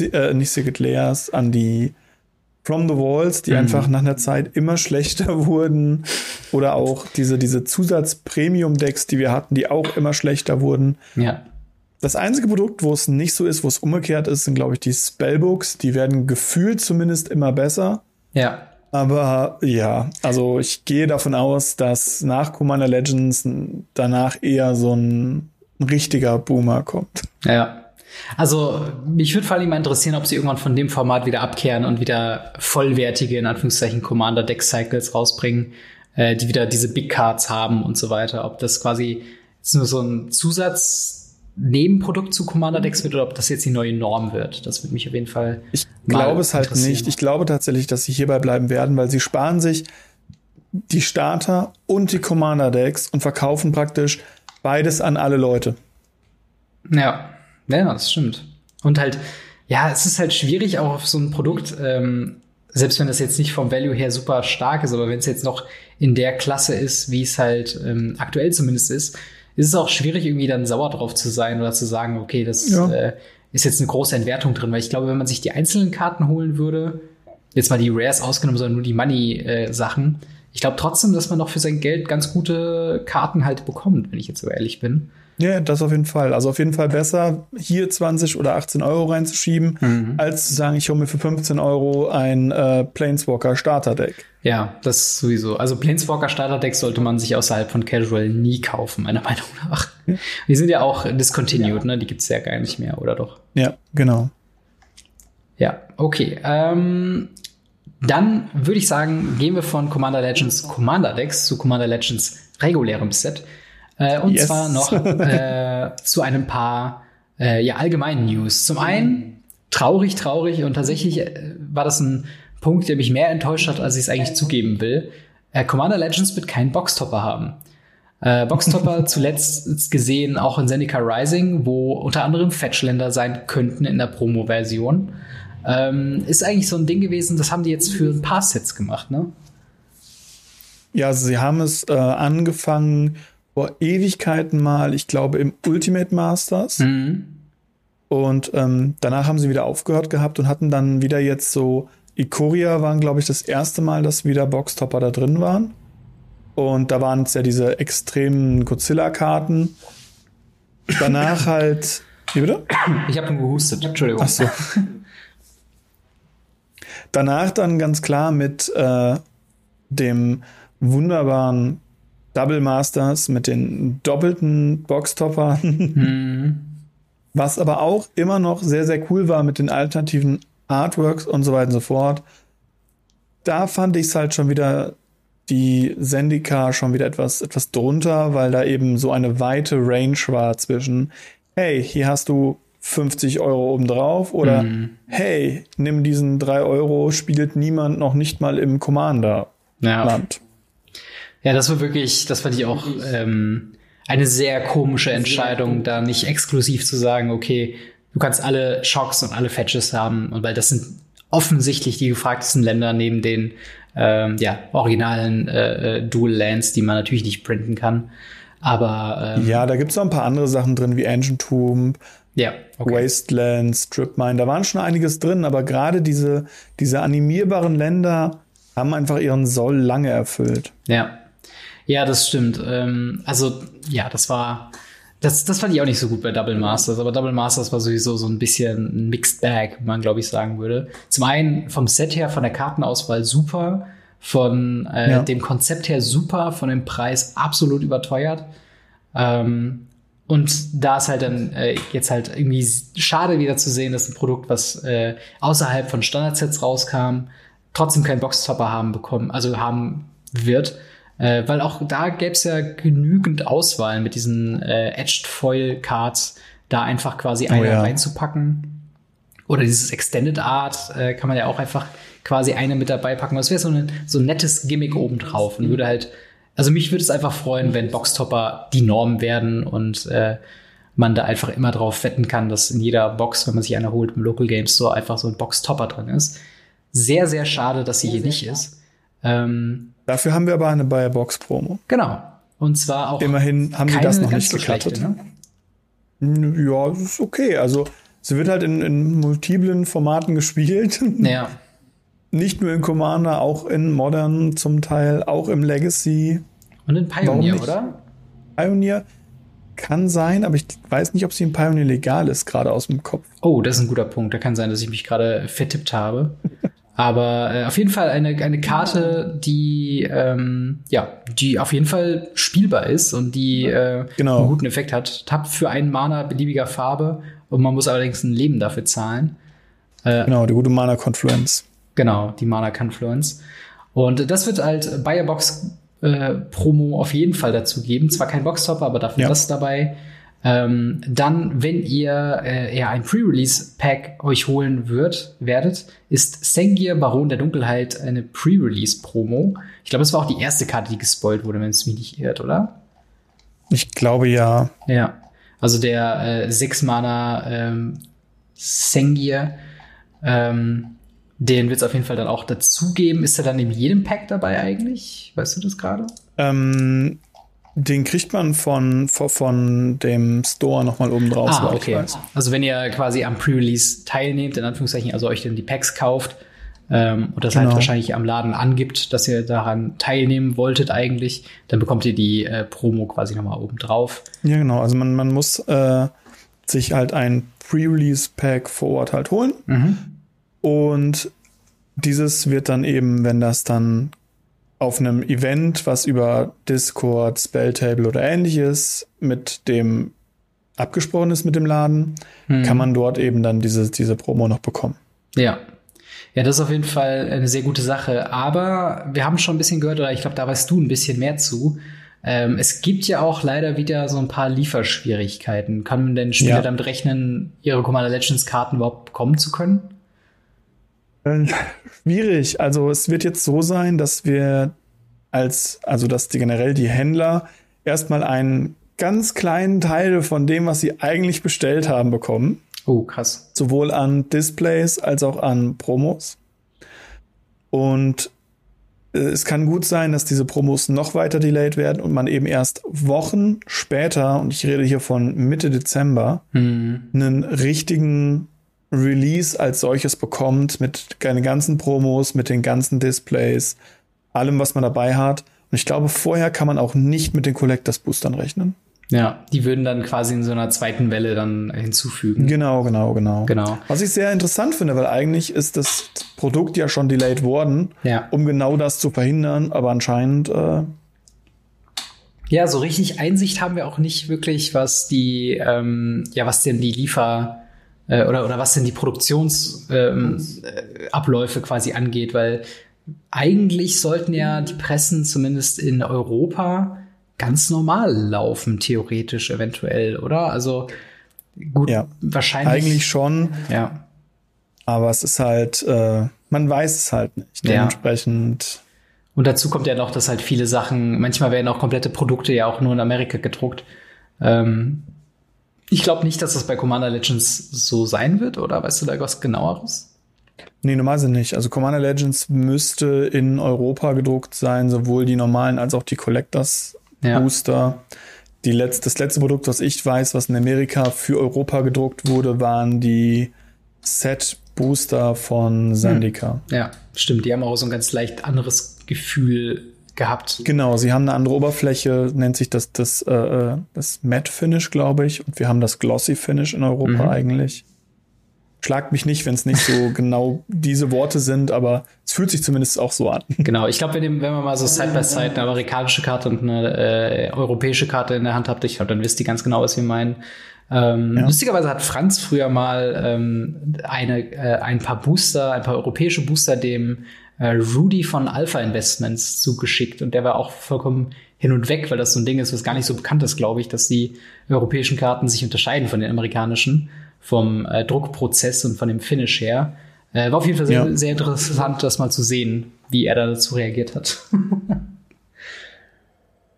äh, nicht Secret Layers, an die From the Walls, die mhm. einfach nach einer Zeit immer schlechter wurden. Oder auch diese, diese Zusatz-Premium-Decks, die wir hatten, die auch immer schlechter wurden. Ja. Das einzige Produkt, wo es nicht so ist, wo es umgekehrt ist, sind, glaube ich, die Spellbooks. Die werden gefühlt zumindest immer besser. Ja. Aber ja, also ich gehe davon aus, dass nach Commander Legends danach eher so ein richtiger Boomer kommt. Ja. Also mich würde vor allem mal interessieren, ob sie irgendwann von dem Format wieder abkehren und wieder vollwertige, in Anführungszeichen, Commander-Deck-Cycles rausbringen, äh, die wieder diese Big Cards haben und so weiter. Ob das quasi nur so ein Zusatz Nebenprodukt zu Commander Decks wird oder ob das jetzt die neue Norm wird. Das würde mich auf jeden Fall. Ich glaube es halt nicht. Ich glaube tatsächlich, dass sie hierbei bleiben werden, weil sie sparen sich die Starter und die Commander Decks und verkaufen praktisch beides an alle Leute. Ja. Ja, das stimmt. Und halt, ja, es ist halt schwierig auch auf so ein Produkt, ähm, selbst wenn das jetzt nicht vom Value her super stark ist, aber wenn es jetzt noch in der Klasse ist, wie es halt ähm, aktuell zumindest ist, ist es auch schwierig, irgendwie dann sauer drauf zu sein oder zu sagen, okay, das ja. äh, ist jetzt eine große Entwertung drin, weil ich glaube, wenn man sich die einzelnen Karten holen würde, jetzt mal die Rares ausgenommen, sondern nur die Money-Sachen, äh, ich glaube trotzdem, dass man noch für sein Geld ganz gute Karten halt bekommt, wenn ich jetzt so ehrlich bin. Ja, das auf jeden Fall. Also auf jeden Fall besser, hier 20 oder 18 Euro reinzuschieben, mhm. als zu sagen, ich hole mir für 15 Euro ein äh, Planeswalker Starter-Deck. Ja, das sowieso. Also Planeswalker Starter-Deck sollte man sich außerhalb von Casual nie kaufen, meiner Meinung nach. Die sind ja auch discontinued, ja. ne? Die gibt's ja gar nicht mehr, oder doch? Ja, genau. Ja, okay. Ähm, dann würde ich sagen, gehen wir von Commander Legends Commander Decks zu Commander Legends regulärem Set. Äh, und yes. zwar noch äh, zu einem paar äh, ja, allgemeinen News. Zum einen traurig, traurig und tatsächlich äh, war das ein Punkt, der mich mehr enttäuscht hat, als ich es eigentlich zugeben will. Äh, Commander Legends wird keinen Boxtopper haben. Äh, Boxtopper zuletzt gesehen auch in Zendika Rising, wo unter anderem Fetchländer sein könnten in der Promo-Version. Ähm, ist eigentlich so ein Ding gewesen, das haben die jetzt für ein paar Sets gemacht, ne? Ja, also sie haben es angefangen vor Ewigkeiten mal, ich glaube, im Ultimate Masters. Mhm. Und ähm, danach haben sie wieder aufgehört gehabt und hatten dann wieder jetzt so, Ikoria waren, glaube ich, das erste Mal, dass wieder Boxtopper da drin waren. Und da waren es ja diese extremen Godzilla-Karten. Danach halt. Wie bitte? Ich habe gehustet, Entschuldigung. Ach so. Danach dann ganz klar mit äh, dem wunderbaren Double Masters, mit den doppelten Boxtoppern. Mhm. Was aber auch immer noch sehr, sehr cool war mit den alternativen Artworks und so weiter und so fort. Da fand ich es halt schon wieder die Sendika schon wieder etwas, etwas drunter, weil da eben so eine weite Range war zwischen, hey, hier hast du 50 Euro obendrauf oder mhm. hey, nimm diesen 3 Euro, spielt niemand noch nicht mal im Commander-Land. Ja. Ja, das war wirklich, das fand ich auch ähm, eine sehr komische Entscheidung, da nicht exklusiv zu sagen, okay, du kannst alle Shocks und alle Fetches haben, und weil das sind offensichtlich die gefragtesten Länder neben den ähm, ja, originalen äh, äh, Dual Lands, die man natürlich nicht printen kann. Aber ähm, ja, da gibt es auch ein paar andere Sachen drin, wie Engine Tomb, ja, okay. Wasteland, Strip Mine. Da waren schon einiges drin, aber gerade diese, diese animierbaren Länder haben einfach ihren Soll lange erfüllt. Ja. Ja, das stimmt. Ähm, also, ja, das war das, das fand ich auch nicht so gut bei Double Masters, aber Double Masters war sowieso so ein bisschen ein Mixed Bag, man glaube ich sagen würde. Zum einen vom Set her, von der Kartenauswahl super, von äh, ja. dem Konzept her super, von dem Preis absolut überteuert. Ähm, und da ist halt dann äh, jetzt halt irgendwie schade wieder zu sehen, dass ein Produkt, was äh, außerhalb von Standardsets rauskam, trotzdem keinen Boxtopper haben bekommen, also haben wird. Äh, weil auch da gäbe es ja genügend Auswahl mit diesen äh, Edged Foil Cards, da einfach quasi eine oh, ja. reinzupacken. Oder dieses Extended Art äh, kann man ja auch einfach quasi eine mit dabei packen. Das wäre so, ein so ein nettes Gimmick obendrauf und würde halt, also mich würde es einfach freuen, wenn Boxtopper die Norm werden und äh, man da einfach immer drauf wetten kann, dass in jeder Box, wenn man sich eine holt im Local Game Store, einfach so ein Boxtopper drin ist. Sehr, sehr schade, dass sie hier nicht ist. Ähm, Dafür haben wir aber eine Bayer Box Promo. Genau. Und zwar auch. Immerhin haben sie das noch nicht so gekattet. Ne? Ja, das ist okay. Also, sie wird halt in, in multiplen Formaten gespielt. Ja. nicht nur in Commander, auch in Modern zum Teil, auch im Legacy. Und in Pioneer, oder? Pioneer kann sein, aber ich weiß nicht, ob sie in Pioneer legal ist, gerade aus dem Kopf. Oh, das ist ein guter Punkt. Da kann sein, dass ich mich gerade vertippt habe. Aber äh, auf jeden Fall eine, eine Karte, die ähm, ja, die auf jeden Fall spielbar ist und die äh, genau. einen guten Effekt hat. Tappt für einen Mana beliebiger Farbe und man muss allerdings ein Leben dafür zahlen. Äh, genau, die gute Mana Confluence. Genau, die Mana Confluence. Und das wird halt bei der Box äh, Promo auf jeden Fall dazu geben. Zwar kein Boxtopper, aber dafür ja. das dabei. Ähm, dann, wenn ihr äh, ja ein Pre-Release-Pack euch holen wird, werdet, ist Sengir Baron der Dunkelheit eine Pre-Release-Promo. Ich glaube, es war auch die erste Karte, die gespoilt wurde, wenn es mich nicht irrt, oder? Ich glaube ja. Ja. Also der äh, 6-Mana ähm, Sengir, ähm, den wird es auf jeden Fall dann auch dazugeben. Ist er dann in jedem Pack dabei eigentlich? Weißt du das gerade? Ähm, den kriegt man von, von, von dem Store nochmal oben drauf. Ah, okay. Also wenn ihr quasi am Pre-Release teilnehmt, in Anführungszeichen, also euch dann die Packs kauft ähm, und das halt genau. halt wahrscheinlich am Laden angibt, dass ihr daran teilnehmen wolltet eigentlich, dann bekommt ihr die äh, Promo quasi nochmal oben drauf. Ja, genau. Also man, man muss äh, sich halt ein Pre-Release-Pack vor Ort halt holen. Mhm. Und dieses wird dann eben, wenn das dann auf einem Event, was über Discord, Spelltable oder ähnliches mit dem abgesprochen ist mit dem Laden, hm. kann man dort eben dann diese, diese Promo noch bekommen. Ja. Ja, das ist auf jeden Fall eine sehr gute Sache. Aber wir haben schon ein bisschen gehört, oder ich glaube, da weißt du ein bisschen mehr zu. Ähm, es gibt ja auch leider wieder so ein paar Lieferschwierigkeiten. Kann denn Spieler ja. damit rechnen, ihre Commander Legends Karten überhaupt bekommen zu können? Äh, schwierig. Also es wird jetzt so sein, dass wir als, also dass die generell die Händler erstmal einen ganz kleinen Teil von dem, was sie eigentlich bestellt haben, bekommen. Oh, krass. Sowohl an Displays als auch an Promos. Und äh, es kann gut sein, dass diese Promos noch weiter delayed werden und man eben erst Wochen später, und ich rede hier von Mitte Dezember, Mhm. einen richtigen Release als solches bekommt mit den ganzen Promos, mit den ganzen Displays, allem, was man dabei hat. Und ich glaube, vorher kann man auch nicht mit den Collectors Boostern rechnen. Ja, die würden dann quasi in so einer zweiten Welle dann hinzufügen. Genau, genau, genau. Genau. Was ich sehr interessant finde, weil eigentlich ist das Produkt ja schon delayed worden, Ja. um genau das zu verhindern, aber anscheinend äh, Ja, so richtig Einsicht haben wir auch nicht wirklich, was die, ähm, ja, was denn die Liefer äh, oder oder was denn die Produktionsabläufe ähm, äh, quasi angeht, weil eigentlich sollten ja die Pressen zumindest in Europa ganz normal laufen, theoretisch eventuell, oder? Also gut, Ja. wahrscheinlich. eigentlich schon, ja. aber es ist halt, äh, man weiß es halt nicht. Ja. Dementsprechend, Und dazu kommt ja noch, dass halt viele Sachen, manchmal werden auch komplette Produkte ja auch nur in Amerika gedruckt. Ähm, ich glaube nicht, dass das bei Commander Legends so sein wird, oder weißt du da was genaueres? nee, normalerweise nicht. Also Commander Legends müsste in Europa gedruckt sein, sowohl die normalen als auch die Collectors Ja. Booster. Die letzt, das letzte Produkt, was ich weiß, was in Amerika für Europa gedruckt wurde, waren die Set Booster von Sandika. Ja, stimmt. Die haben auch so ein ganz leicht anderes Gefühl gehabt. Genau, sie haben eine andere Oberfläche, nennt sich das das, äh, äh, das Matte Finish, glaube ich, und wir haben das Glossy Finish in Europa Mhm. eigentlich. Schlagt mich nicht, wenn es nicht so genau diese Worte sind, aber es fühlt sich zumindest auch so an. Genau, ich glaube, wenn, wenn man mal so Side by Side eine amerikanische Karte und eine äh, europäische Karte in der Hand habt, ich glaube, dann wisst ihr ganz genau, was wir meinen. Ähm, Ja. Lustigerweise hat Franz früher mal ähm, eine, äh, ein paar Booster, ein paar europäische Booster dem Rudy von Alpha Investments zugeschickt und der war auch vollkommen hin und weg, weil das so ein Ding ist, was gar nicht so bekannt ist, glaube ich, dass die europäischen Karten sich unterscheiden von den amerikanischen vom äh, Druckprozess und von dem Finish her. Äh, war auf jeden Fall sehr, Ja. sehr interessant, das mal zu sehen, wie er da dazu reagiert hat.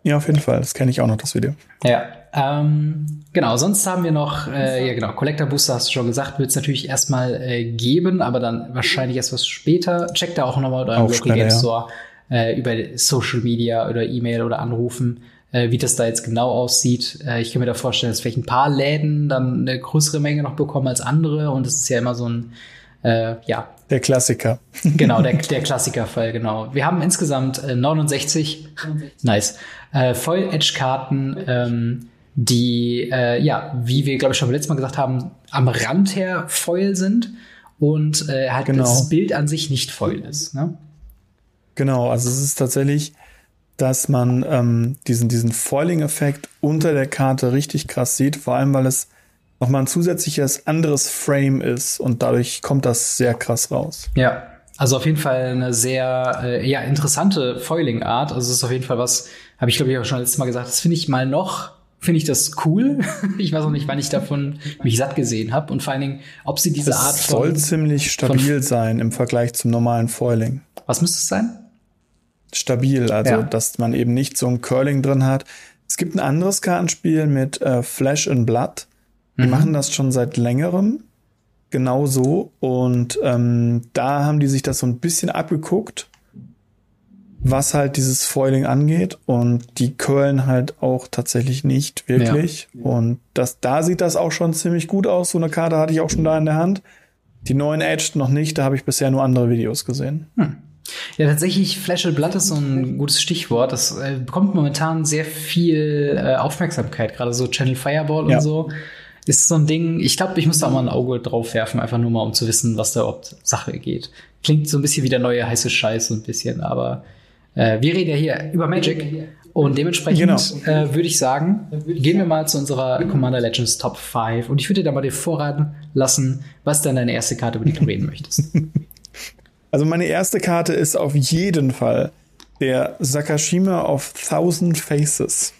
Ja, auf jeden Fall. Das kenne ich auch noch, das Video. Ja, ähm, genau. Sonst haben wir noch, äh, ja genau, Collector Booster hast du schon gesagt, wird es natürlich erstmal äh, geben, aber dann wahrscheinlich erst was später. Checkt da auch nochmal euren Local schneller, Game ja. Store äh, über Social Media oder E-Mail oder Anrufen, äh, wie das da jetzt genau aussieht. Äh, ich kann mir da vorstellen, dass vielleicht ein paar Läden dann eine größere Menge noch bekommen als andere und es ist ja immer so ein, äh, ja, Der Klassiker. Genau, der, der Klassikerfall, genau. Wir haben insgesamt äh, 69, nice, äh, Foil-Edge-Karten, ähm, die, äh, ja, wie wir, glaube ich, schon beim letzten Mal gesagt haben, am Rand her Foil sind und äh, halt Genau. das Bild an sich nicht Foil ist. Ne? Genau, also es ist tatsächlich, dass man ähm, diesen, diesen Foiling-Effekt unter der Karte richtig krass sieht, vor allem weil es nochmal ein zusätzliches anderes Frame ist und dadurch kommt das sehr krass raus. Ja, also auf jeden Fall eine sehr äh, ja, interessante Foiling-Art. Also es ist auf jeden Fall was, habe ich glaube ich auch schon letztes Mal gesagt, das finde ich mal noch, finde ich das cool. ich weiß auch nicht, wann ich davon mich satt gesehen habe und vor allen Dingen, ob sie diese Art Es soll von, ziemlich stabil sein im Vergleich zum normalen Foiling. was müsste es sein? Stabil, also Ja. dass man eben nicht so ein Curling drin hat. Es gibt ein anderes Kartenspiel mit äh, Flash and Blood. Die Mhm. machen das schon seit längerem. Genau so. Und ähm, da haben die sich das so ein bisschen abgeguckt, was halt dieses Foiling angeht. Und die curlen halt auch tatsächlich nicht wirklich. Und das, da sieht das auch schon ziemlich gut aus. So eine Karte hatte ich auch schon da in der Hand. Die neuen Edged noch nicht, da habe ich bisher nur andere Videos gesehen. Ja, tatsächlich, Flash Blood ist so ein gutes Stichwort. Das äh, bekommt momentan sehr viel äh, Aufmerksamkeit, gerade so Channel Fireball und Ja. so. Ist so ein Ding, ich glaube, ich muss da mal ein Auge drauf werfen, einfach nur mal, um zu wissen, was da überhaupt Sache geht. Klingt so ein bisschen wie der neue heiße Scheiß, so ein bisschen, aber äh, wir reden ja hier über Magic und dementsprechend Genau. äh, würde ich sagen, gehen wir mal zu unserer Commander Legends Top 5 und ich würde dir da mal den Vorrat lassen, was dann deine erste Karte, über die du reden möchtest. Also meine erste Karte ist auf jeden Fall der Sakashima of Thousand Faces.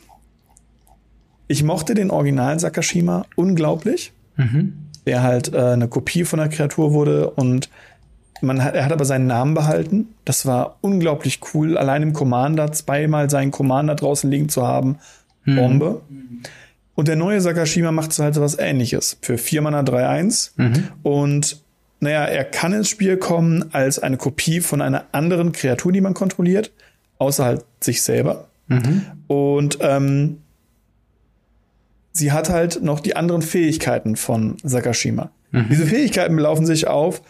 Ich mochte den Original Sakashima unglaublich, der halt äh, eine Kopie von der Kreatur wurde und man hat, er hat aber seinen Namen behalten. Das war unglaublich cool, allein im Commander zweimal seinen Commander draußen liegen zu haben. Bombe. Und der neue Sakashima macht halt so was ähnliches. Für 4 Mana 3-1. Mhm. Und naja, er kann ins Spiel kommen als eine Kopie von einer anderen Kreatur, die man kontrolliert, außer halt sich selber. Mhm. Und ähm, sie hat halt noch die anderen Fähigkeiten von Sakashima. Mhm. Diese Fähigkeiten belaufen sich auf,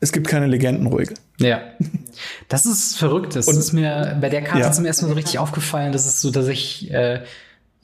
es gibt keine Legendenruhige. Ja. Das ist verrückt. Das und, ist mir bei der Karte ja. zum ersten Mal so richtig aufgefallen. Das ist so, dass ich äh,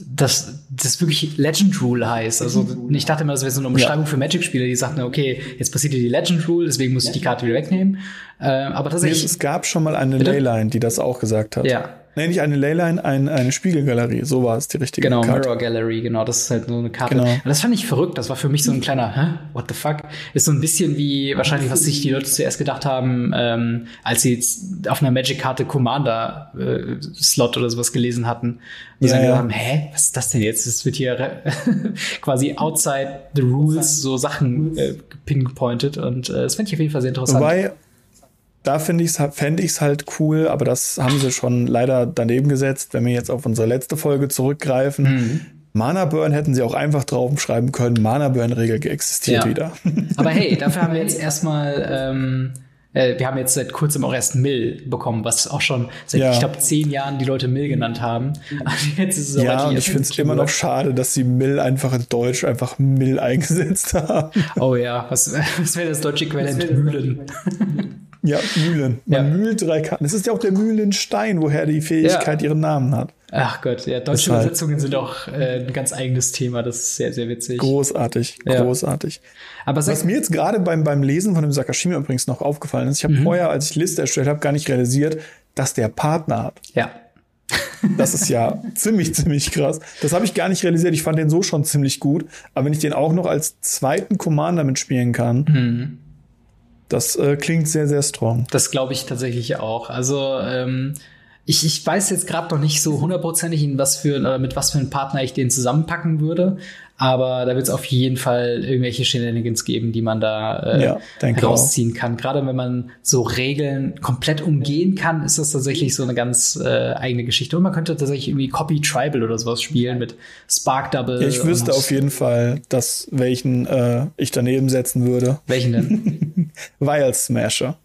dass das wirklich Legend Rule heißt. Also ich dachte immer, das wäre so eine Umschreibung ja. für Magic-Spieler, die sagten, okay, jetzt passiert hier die Legend Rule, deswegen muss ich die Karte wieder wegnehmen. Äh, aber tatsächlich. Nee, es gab schon mal eine Leyline, die das auch gesagt hat. Ja. Nee, nicht eine Leyline, ein, eine Spiegelgalerie. So war es die richtige genau, Karte. Genau, Mirror Gallery, genau. Das ist halt so eine Karte. Genau. Und das fand ich verrückt. Das war für mich so ein kleiner, hä? What the fuck? Ist so ein bisschen wie wahrscheinlich, was sich die Leute zuerst gedacht haben, ähm, als sie jetzt auf einer Magic-Karte Commander-Slot äh, oder sowas gelesen hatten. Die ja, ja. haben, hä, was ist das denn jetzt? Es wird hier quasi outside the rules so Sachen äh, pinpointed. Und äh, das fand ich auf jeden Fall sehr interessant. Wobei da finde ich's, fände ich es halt cool, aber das haben sie schon leider daneben gesetzt, wenn wir jetzt auf unsere letzte Folge zurückgreifen. Mhm. Mana Burn hätten sie auch einfach draufschreiben können, Mana Burn Regel existiert ja. wieder. Aber hey, dafür haben wir jetzt erstmal, ähm, äh, wir haben jetzt seit kurzem auch erst Mill bekommen, was auch schon seit, ja. ich glaube, zehn Jahren die Leute Mill genannt haben. Also jetzt ist es ja, und ich finde es immer noch schade, dass sie Mill einfach in Deutsch einfach Mill eingesetzt haben. Oh ja, was, was wäre das deutsche Äquivalent Mühlen? Ja, Mühlen. Man ja. mühlt drei Karten. Es ist ja auch der Mühlenstein, woher die Fähigkeit ja. ihren Namen hat. Ach Gott, ja, deutsche Deshalb. Übersetzungen sind auch äh, ein ganz eigenes Thema. Das ist sehr, sehr witzig. Großartig, ja. großartig. Aber was mir jetzt gerade beim, beim Lesen von dem Sakashima übrigens noch aufgefallen ist, ich habe mhm. vorher, als ich Liste erstellt habe, gar nicht realisiert, dass der Partner hat. Ja. Das ist ja ziemlich, ziemlich krass. Das habe ich gar nicht realisiert. Ich fand den so schon ziemlich gut. Aber wenn ich den auch noch als zweiten Commander mitspielen kann, mhm das äh, klingt sehr, sehr strong. Das glaube ich tatsächlich auch. Also ähm, ich, ich weiß jetzt gerade noch nicht so hundertprozentig, was für, oder mit was für einem Partner ich den zusammenpacken würde. Aber da wird es auf jeden Fall irgendwelche Shenanigans geben, die man da äh, ja, rausziehen auch. kann. Gerade wenn man so Regeln komplett umgehen kann, ist das tatsächlich so eine ganz äh, eigene Geschichte. Und man könnte tatsächlich irgendwie Copy Tribal oder sowas spielen mit Spark Double. Ja, ich wüsste auf jeden Fall, dass welchen äh, ich daneben setzen würde. Welchen denn? Wild Smasher.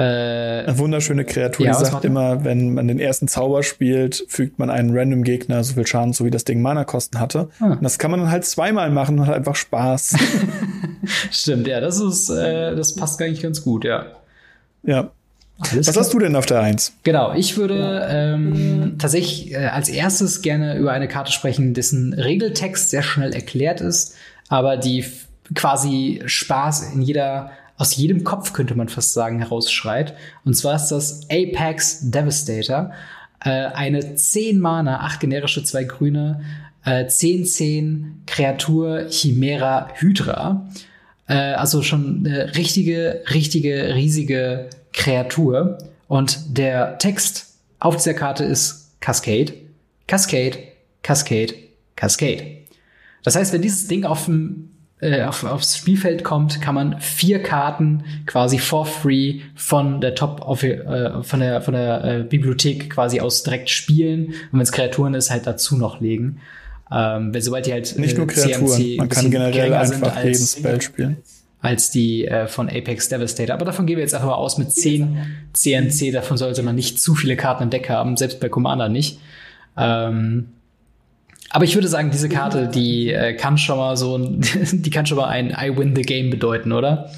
Äh, Eine wunderschöne Kreatur, ja, die sagt immer, wenn man den ersten Zauber spielt, fügt man einen random Gegner so viel Schaden so wie das Ding Mana-Kosten hatte. Ah. Und das kann man dann halt zweimal machen und hat einfach Spaß. Stimmt, ja, das ist, äh, das passt nicht ganz gut, ja. Ja. Alles Was hast du denn auf der Eins? Genau, ich würde ähm, tatsächlich äh, als erstes gerne über eine Karte sprechen, dessen Regeltext sehr schnell erklärt ist, aber die quasi Spaß in jeder aus jedem Kopf, könnte man fast sagen, herausschreit. Und zwar ist das Apex Devastator. Äh, eine 10 Mana, 8 generische, 2 grüne, äh, 10-10 Kreatur Chimera Hydra. Äh, also schon eine richtige, richtige, riesige Kreatur. Und der Text auf dieser Karte ist Cascade, Cascade, Cascade, Cascade. Das heißt, wenn dieses Ding auf dem äh, auf, aufs Spielfeld kommt, kann man vier Karten quasi for free von der Top of, äh, von der von der äh, Bibliothek quasi aus direkt spielen und wenn es Kreaturen ist halt dazu noch legen. Ähm, weil sobald die halt nicht nur äh, Kreaturen, CMC man kann generell einfach jeden Spell spielen als die äh, von Apex Devastator. Aber davon gehen wir jetzt einfach mal aus mit 10 CNC. Davon sollte man nicht zu viele Karten im Deck haben, selbst bei Commander nicht. Ähm, aber ich würde sagen, diese Karte, die äh, kann schon mal so, die kann schon mal ein I win the game bedeuten, oder?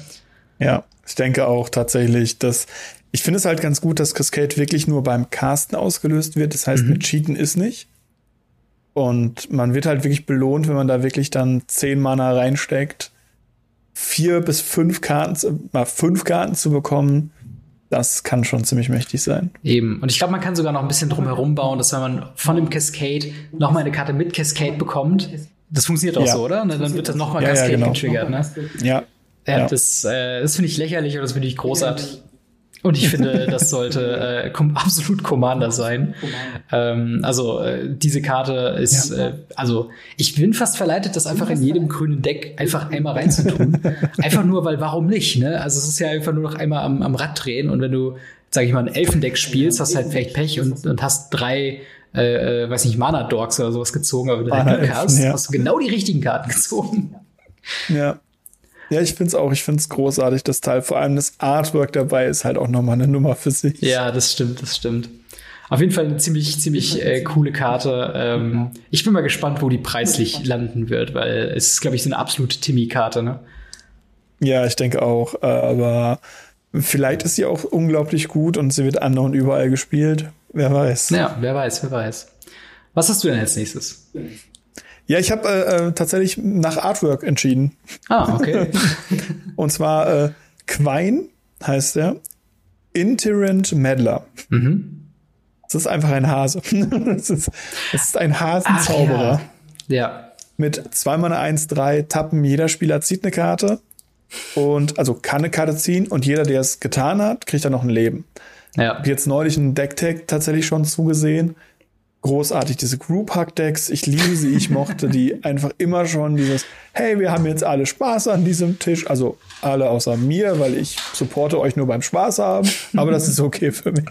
Ja, ich denke auch tatsächlich, dass ich finde es halt ganz gut, dass Cascade wirklich nur beim Casten ausgelöst wird. Das heißt, mhm. mit Cheaten ist nicht. Und man wird halt wirklich belohnt, wenn man da wirklich dann zehn Mana reinsteckt, vier bis fünf Karten, mal fünf Karten zu bekommen das kann schon ziemlich mächtig sein. Eben. Und ich glaube, man kann sogar noch ein bisschen drum herum bauen, dass wenn man von dem Cascade noch mal eine Karte mit Cascade bekommt, das funktioniert auch ja. so, oder? Dann wird das noch mal ja, Cascade ja, genau. getriggert, ne? Ja. Ja, das, äh, das finde ich lächerlich und das finde ich großartig. Und ich finde, das sollte äh, absolut Commander sein. Ähm, also äh, diese Karte ist, ja. äh, also ich bin fast verleitet, das einfach in jedem grünen Deck einfach einmal reinzutun. einfach nur, weil warum nicht? Ne? Also es ist ja einfach nur noch einmal am, am Rad drehen und wenn du, sag ich mal, ein Elfendeck spielst, hast halt vielleicht Pech und, und hast drei äh, äh weiß nicht, Mana Dogs oder sowas gezogen, aber wenn du Glück hast, ja. hast du genau die richtigen Karten gezogen. Ja. Ja, ich finde es auch. Ich finde es großartig, das Teil. Vor allem das Artwork dabei ist halt auch nochmal eine Nummer für sich. Ja, das stimmt, das stimmt. Auf jeden Fall eine ziemlich, ziemlich äh, coole Karte. Ähm, ich bin mal gespannt, wo die preislich landen wird, weil es ist, glaube ich, so eine absolute Timmy-Karte, ne? Ja, ich denke auch. Aber vielleicht ist sie auch unglaublich gut und sie wird andauernd überall gespielt. Wer weiß. Ja, wer weiß, wer weiß. Was hast du denn als nächstes? Ja, ich habe äh, äh, tatsächlich nach Artwork entschieden. Ah, okay. und zwar äh, Quine heißt er. Interent Meddler. Mhm. Das ist einfach ein Hase. das, ist, das ist ein Hasenzauberer. ja. ja. Mit 2 Mana 1, 3 Tappen. Jeder Spieler zieht eine Karte. Und also kann eine Karte ziehen und jeder, der es getan hat, kriegt dann noch ein Leben. Ja. Hab jetzt neulich einen Deck-Tag tatsächlich schon zugesehen großartig, diese Group Hug Decks. Ich liebe sie, ich mochte die einfach immer schon dieses, hey, wir haben jetzt alle Spaß an diesem Tisch. Also alle außer mir, weil ich supporte euch nur beim Spaß haben. Aber das ist okay für mich.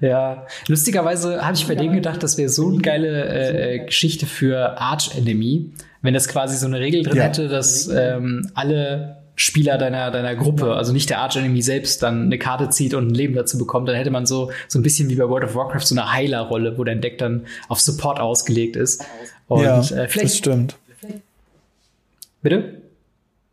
Ja, lustigerweise habe ich bei dem gedacht, das wäre so eine geile äh, Geschichte für Arch Enemy, wenn das quasi so eine Regel drin ja. hätte, dass ähm, alle Spieler deiner, deiner Gruppe, also nicht der Arch-Enemy selbst, dann eine Karte zieht und ein Leben dazu bekommt, dann hätte man so, so ein bisschen wie bei World of Warcraft so eine Heiler-Rolle, wo dein Deck dann auf Support ausgelegt ist. Und, ja, äh, vielleicht, das stimmt. Bitte?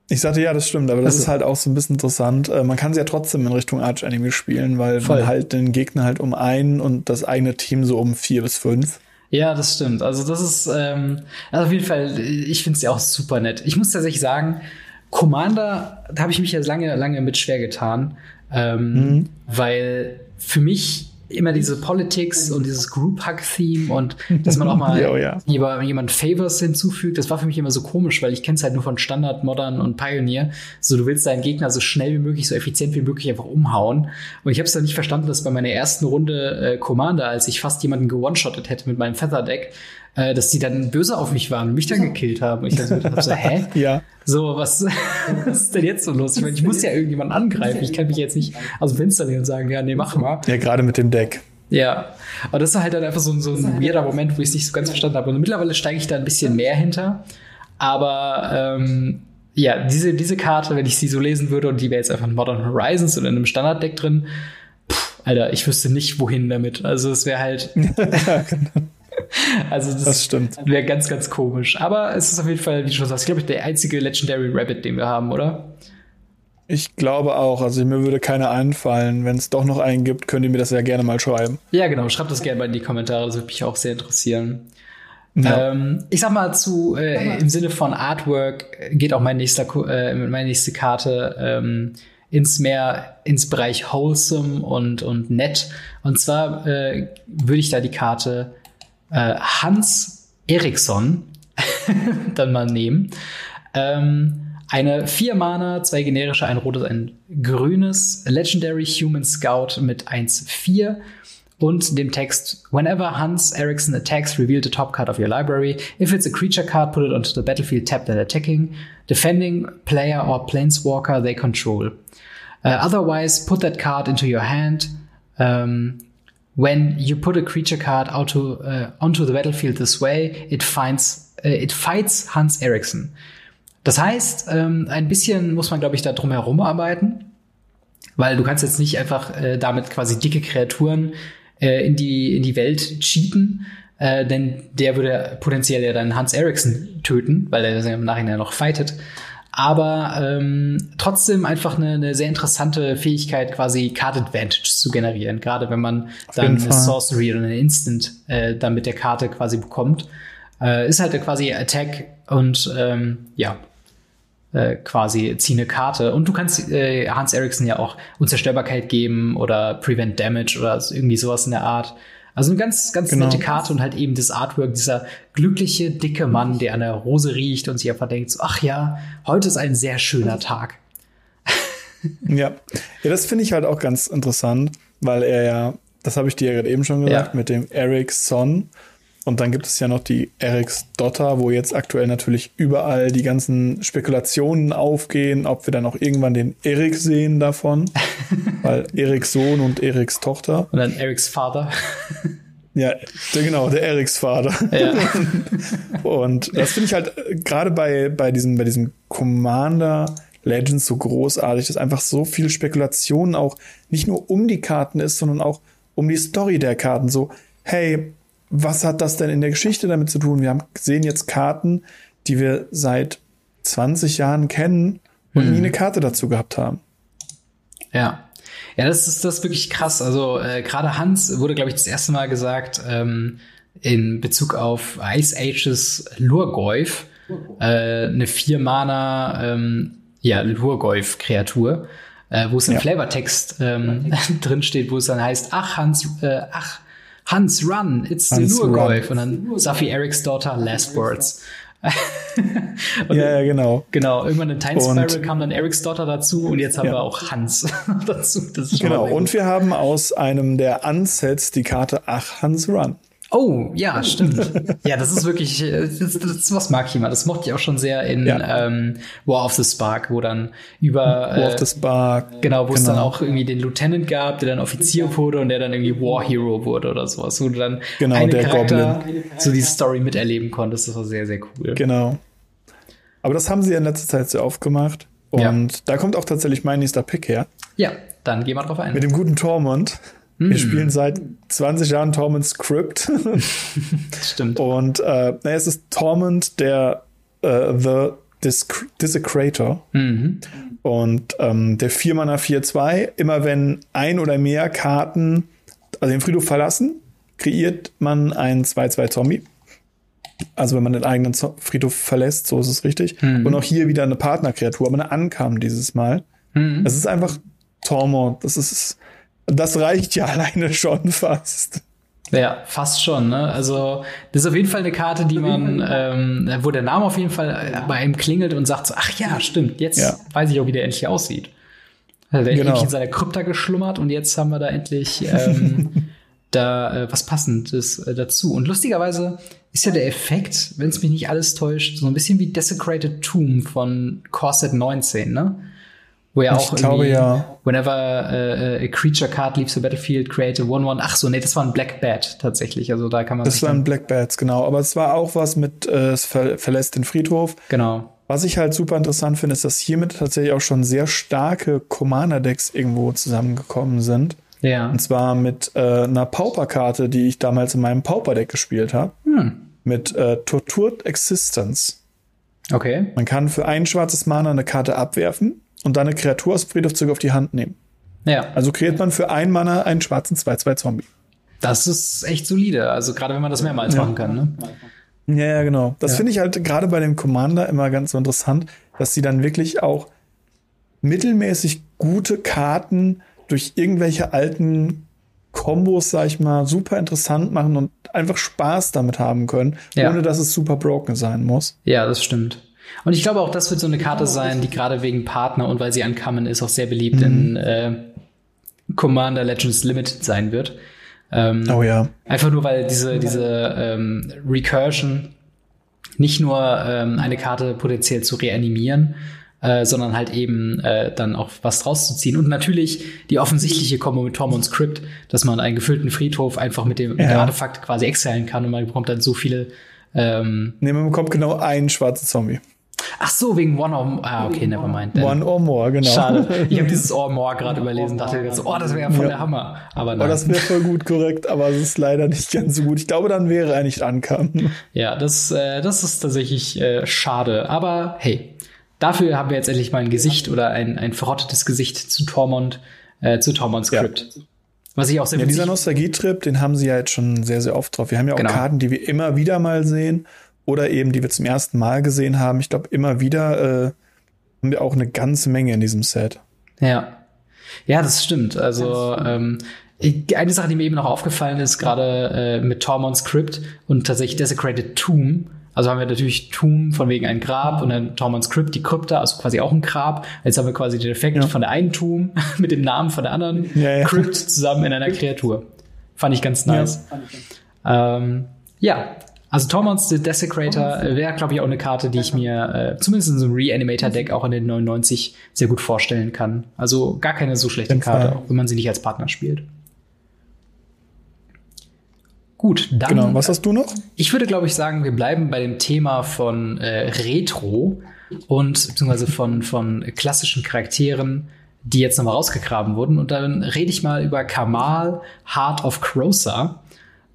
Ich sagte, ja, das stimmt, aber das also. ist halt auch so ein bisschen interessant. Äh, man kann sie ja trotzdem in Richtung Arch-Enemy spielen, weil Voll. man halt den Gegner halt um einen und das eigene Team so um vier bis fünf. Ja, das stimmt. Also das ist ähm, also auf jeden Fall, ich finde es ja auch super nett. Ich muss tatsächlich sagen, Commander, da habe ich mich ja lange, lange mit schwer getan, ähm, mhm. weil für mich immer diese Politics und dieses Group Hug Theme und dass man auch mal jo, ja. jemand Favors hinzufügt, das war für mich immer so komisch, weil ich kenne es halt nur von Standard, Modern und Pioneer. So, du willst deinen Gegner so schnell wie möglich, so effizient wie möglich einfach umhauen. Und ich habe es dann nicht verstanden, dass bei meiner ersten Runde äh, Commander, als ich fast jemanden gewone-shottet hätte mit meinem Feather Deck, äh, dass die dann böse auf mich waren und mich dann gekillt haben. Und ich dachte so, hä? ja. So, was, was ist denn jetzt so los? Ich meine, ich muss ja irgendjemanden angreifen. Ich kann mich jetzt nicht aus dem Fenster lehnen und sagen, ja, nee, mach mal. Ja, gerade mit dem Deck. Ja, aber das ist halt dann einfach so, so ein weirder Moment, wo ich es nicht so ganz verstanden habe. Und mittlerweile steige ich da ein bisschen mehr hinter. Aber ähm, ja, diese, diese Karte, wenn ich sie so lesen würde und die wäre jetzt einfach in Modern Horizons oder in einem Standarddeck drin, pff, Alter, ich wüsste nicht, wohin damit. Also es wäre halt. Also das, das stimmt. Wäre ganz, ganz komisch. Aber es ist auf jeden Fall, wie du schon sagst, glaube ich, der einzige Legendary Rabbit, den wir haben, oder? Ich glaube auch. Also mir würde keiner einfallen. Wenn es doch noch einen gibt, könnt ihr mir das ja gerne mal schreiben. Ja, genau. Schreibt das gerne mal in die Kommentare. Das würde mich auch sehr interessieren. Ja. Ähm, ich sag mal zu äh, im Sinne von Artwork geht auch mein nächster äh, meine nächste Karte ähm, ins mehr ins Bereich wholesome und und nett und zwar äh, würde ich da die Karte äh, Hans Eriksson dann mal nehmen. Ähm, eine vier Mana, zwei generische, ein rotes, ein grünes Legendary Human Scout mit 1-4 und dem Text Whenever Hans Eriksson attacks, reveal the top card of your library. If it's a creature card, put it onto the battlefield tapped and attacking, defending player or planeswalker they control. Uh, otherwise, put that card into your hand. Um, when you put a creature card onto, uh, onto the battlefield this way, it finds, uh, it fights Hans Eriksson. Das heißt, ähm, ein bisschen muss man, glaube ich, da drum herum arbeiten, weil du kannst jetzt nicht einfach äh, damit quasi dicke Kreaturen äh, in, die, in die Welt cheaten, äh, denn der würde potenziell ja dann Hans Eriksson töten, weil er im Nachhinein noch fightet aber ähm, trotzdem einfach eine, eine sehr interessante Fähigkeit, quasi Card Advantage zu generieren. Gerade wenn man Auf dann eine Sorcery oder eine Instant äh, dann mit der Karte quasi bekommt. Äh, ist halt quasi Attack und ähm, ja, äh, quasi zieh eine Karte. Und du kannst äh, Hans Eriksson ja auch Unzerstörbarkeit geben oder Prevent Damage oder irgendwie sowas in der Art. Also eine ganz, ganz genau. nette Karte und halt eben das Artwork, dieser glückliche, dicke Mann, der an der Rose riecht und sich einfach denkt, so, ach ja, heute ist ein sehr schöner Tag. ja. ja, das finde ich halt auch ganz interessant, weil er ja, das habe ich dir ja gerade eben schon gesagt, ja. mit dem Eric Son und dann gibt es ja noch die Eriks Dotter, wo jetzt aktuell natürlich überall die ganzen Spekulationen aufgehen, ob wir dann auch irgendwann den Erik sehen davon. weil Eriks Sohn und Eriks Tochter. Und dann Eriks Vater. Ja, der, genau, der Eriks Vater. Ja. und das finde ich halt gerade bei, bei diesem, bei diesem Commander Legends so großartig, dass einfach so viel Spekulation auch nicht nur um die Karten ist, sondern auch um die Story der Karten. So, hey, was hat das denn in der Geschichte damit zu tun? Wir haben sehen jetzt Karten, die wir seit 20 Jahren kennen und hm. nie eine Karte dazu gehabt haben. Ja. Ja, das ist das ist wirklich krass. Also äh, gerade Hans wurde, glaube ich, das erste Mal gesagt ähm, in Bezug auf Ice Ages Lurgoyf, äh, eine vier Mana ähm, ja Lurgoyf-Kreatur, äh, wo es im ja. Flavortext ähm, drin steht, wo es dann heißt, ach Hans, äh, ach Hans, run, it's Hans, the Lurgoyf. Und dann Safi Erics Daughter, Last Words. ja, ja, genau. Genau, irgendwann in Time Spiral kam dann Erics Daughter dazu und jetzt haben ja. wir auch Hans dazu. Genau, und wir haben aus einem der Unsets die Karte Ach, Hans Run. Oh, ja, stimmt. ja, das ist wirklich, äh, das, das, was mag ich immer. Das mochte ich auch schon sehr in ja. ähm, War of the Spark, wo dann über War äh, of the Spark. Genau, wo genau. es dann auch irgendwie den Lieutenant gab, der dann Offizier wurde und der dann irgendwie War Hero wurde oder sowas, wo du dann genau, eine der Charakter Goblin. so die Story miterleben konntest. Das war sehr, sehr cool. Genau. Aber das haben sie in letzter Zeit sehr oft gemacht. Und ja. da kommt auch tatsächlich mein nächster Pick her. Ja, dann gehen wir drauf ein. Mit dem guten Tormund. Wir hm. spielen seit 20 Jahren Torment Script. Stimmt. Und äh, es ist Torment der äh, The Desecrator. Mhm. Und ähm, der 4-Mana 4-2, immer wenn ein oder mehr Karten also den Friedhof verlassen, kreiert man einen 2-2-Zombie. Also wenn man den eigenen Friedhof verlässt, so ist es richtig. Mhm. Und auch hier wieder eine Partnerkreatur, aber eine Ankam dieses Mal. Mhm. Es ist einfach Tormund. Das ist das reicht ja alleine schon fast. Ja, fast schon. Ne? Also das ist auf jeden Fall eine Karte, die man, ähm, wo der Name auf jeden Fall bei einem klingelt und sagt so, ach ja, stimmt, jetzt ja. weiß ich auch, wie der endlich aussieht. Also der genau. in seiner Krypta geschlummert und jetzt haben wir da endlich ähm, da äh, was Passendes äh, dazu. Und lustigerweise ist ja der Effekt, wenn es mich nicht alles täuscht, so ein bisschen wie Desecrated Tomb von Corset 19, ne? Wo ja auch ich glaube, ja. whenever uh, a creature card leaves the battlefield, create a 1-1. Ach so, nee, das war ein Black Bat tatsächlich. Also da kann man. Das waren Black Bats, genau. Aber es war auch was mit, äh, es ver verlässt den Friedhof. Genau. Was ich halt super interessant finde, ist, dass hiermit tatsächlich auch schon sehr starke Commander-Decks irgendwo zusammengekommen sind. Ja. Und zwar mit äh, einer Pauper-Karte, die ich damals in meinem Pauper-Deck gespielt habe. Hm. Mit äh, Tortured Existence. Okay. Man kann für ein schwarzes Mana eine Karte abwerfen und dann eine Kreatur aus Friedhof zurück auf die Hand nehmen. Ja. Also kreiert man für ein Mana einen schwarzen 2-2-Zombie. Das ist echt solide. Also gerade wenn man das mehrmals ja. machen kann, ne? Ja, ja, genau. Das ja. finde ich halt gerade bei dem Commander immer ganz so interessant, dass sie dann wirklich auch mittelmäßig gute Karten durch irgendwelche alten Kombos, sag ich mal, super interessant machen und einfach Spaß damit haben können, ja. ohne dass es super broken sein muss. Ja, das stimmt. Und ich glaube auch, das wird so eine Karte sein, die gerade wegen Partner und weil sie ankommen ist, auch sehr beliebt mhm. in äh, Commander Legends Limited sein wird. Ähm, oh ja. Einfach nur, weil diese, diese ähm, Recursion nicht nur ähm, eine Karte potenziell zu reanimieren, äh, sondern halt eben äh, dann auch was draus zu ziehen. Und natürlich die offensichtliche Kombo mit Tormund Script, dass man einen gefüllten Friedhof einfach mit dem ja. Artefakt quasi exilen kann und man bekommt dann so viele. Ähm, nee, man bekommt genau einen schwarzen Zombie. Ach so, wegen One or More. Ah, okay, never mind. One or More, genau. Schade. Ich habe dieses Or More gerade überlesen, dachte so, oh, das wäre ja voll ja. der Hammer. Aber nein. Oh, das wäre voll gut, korrekt, aber es ist leider nicht ganz so gut. Ich glaube, dann wäre er nicht ankam. Ja, das, äh, das ist tatsächlich äh, schade. Aber hey, dafür haben wir jetzt endlich mal ein Gesicht oder ein, ein verrottetes Gesicht zu Tormund, äh, zu Tormund Script. Ja. Was ich auch sehr Ja, dieser Nostalgie-Trip, den haben sie ja jetzt schon sehr, sehr oft drauf. Wir haben ja auch genau. Karten, die wir immer wieder mal sehen oder eben die wir zum ersten Mal gesehen haben. Ich glaube, immer wieder äh, haben wir auch eine ganze Menge in diesem Set. Ja. Ja, das stimmt. Also ähm, eine Sache, die mir eben noch aufgefallen ist, gerade äh, mit Tormund Script und tatsächlich Desecrated Tomb. Also haben wir natürlich Tomb von wegen ein Grab und dann Tormund Script, die Krypta, also quasi auch ein Grab. Jetzt haben wir quasi den Effekt ja. von der einen Tomb mit dem Namen von der anderen ja, ja. Crypt zusammen in einer Kreatur. Fand ich ganz nice. Ja, ähm, ja also Tormons the Desecrator äh, wäre, glaube ich, auch eine Karte, die ich mir äh, zumindest in so einem Reanimator-Deck auch in den 99 sehr gut vorstellen kann. Also gar keine so schlechte Karte, auch wenn man sie nicht als Partner spielt. Gut, dann. Genau, was hast du noch? Ich würde, glaube ich, sagen, wir bleiben bei dem Thema von äh, Retro und beziehungsweise von, von klassischen Charakteren, die jetzt nochmal rausgegraben wurden. Und dann rede ich mal über Kamal Heart of Crosa.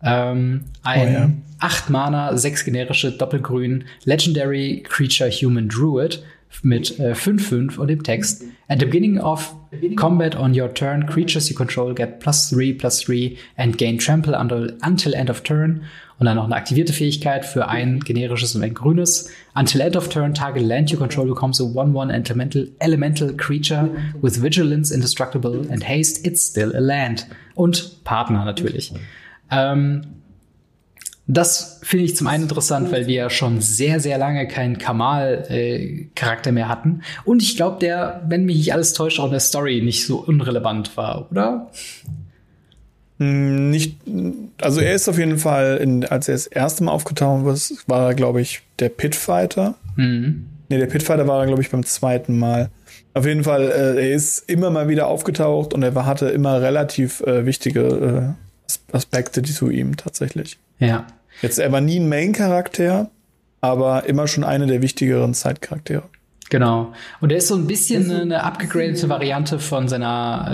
Ähm, ein Oh ja. 8 Mana, 6 generische Doppelgrün Legendary Creature Human Druid mit äh, 5-5 und dem Text. At the beginning of combat on your turn, creatures you control get plus 3, plus 3 and gain trample until, until end of turn. Und dann noch eine aktivierte Fähigkeit für ein generisches und ein grünes. Until end of turn, target land you control becomes a 1-1 elemental, elemental creature with vigilance, indestructible and haste. It's still a land. Und Partner natürlich. Ähm, das finde ich zum einen interessant, weil wir ja schon sehr, sehr lange keinen Kamal-Charakter mehr hatten. Und ich glaube, der, wenn mich nicht alles täuscht, auch in der Story nicht so unrelevant war, oder? Hm, Nicht, also er ist auf jeden Fall, in, als er das erste Mal aufgetaucht ist, war er, glaube ich, der Pitfighter. Mhm. Nee, der Pitfighter war er, glaube ich, beim zweiten Mal. Auf jeden Fall, äh, er ist immer mal wieder aufgetaucht und er hatte immer relativ äh, wichtige äh, Aspekte die zu ihm tatsächlich. Ja. Jetzt, er war nie ein Main-Charakter, aber immer schon eine der wichtigeren Side-Charaktere. Genau. Und er ist so ein bisschen eine abgegradete Variante von seiner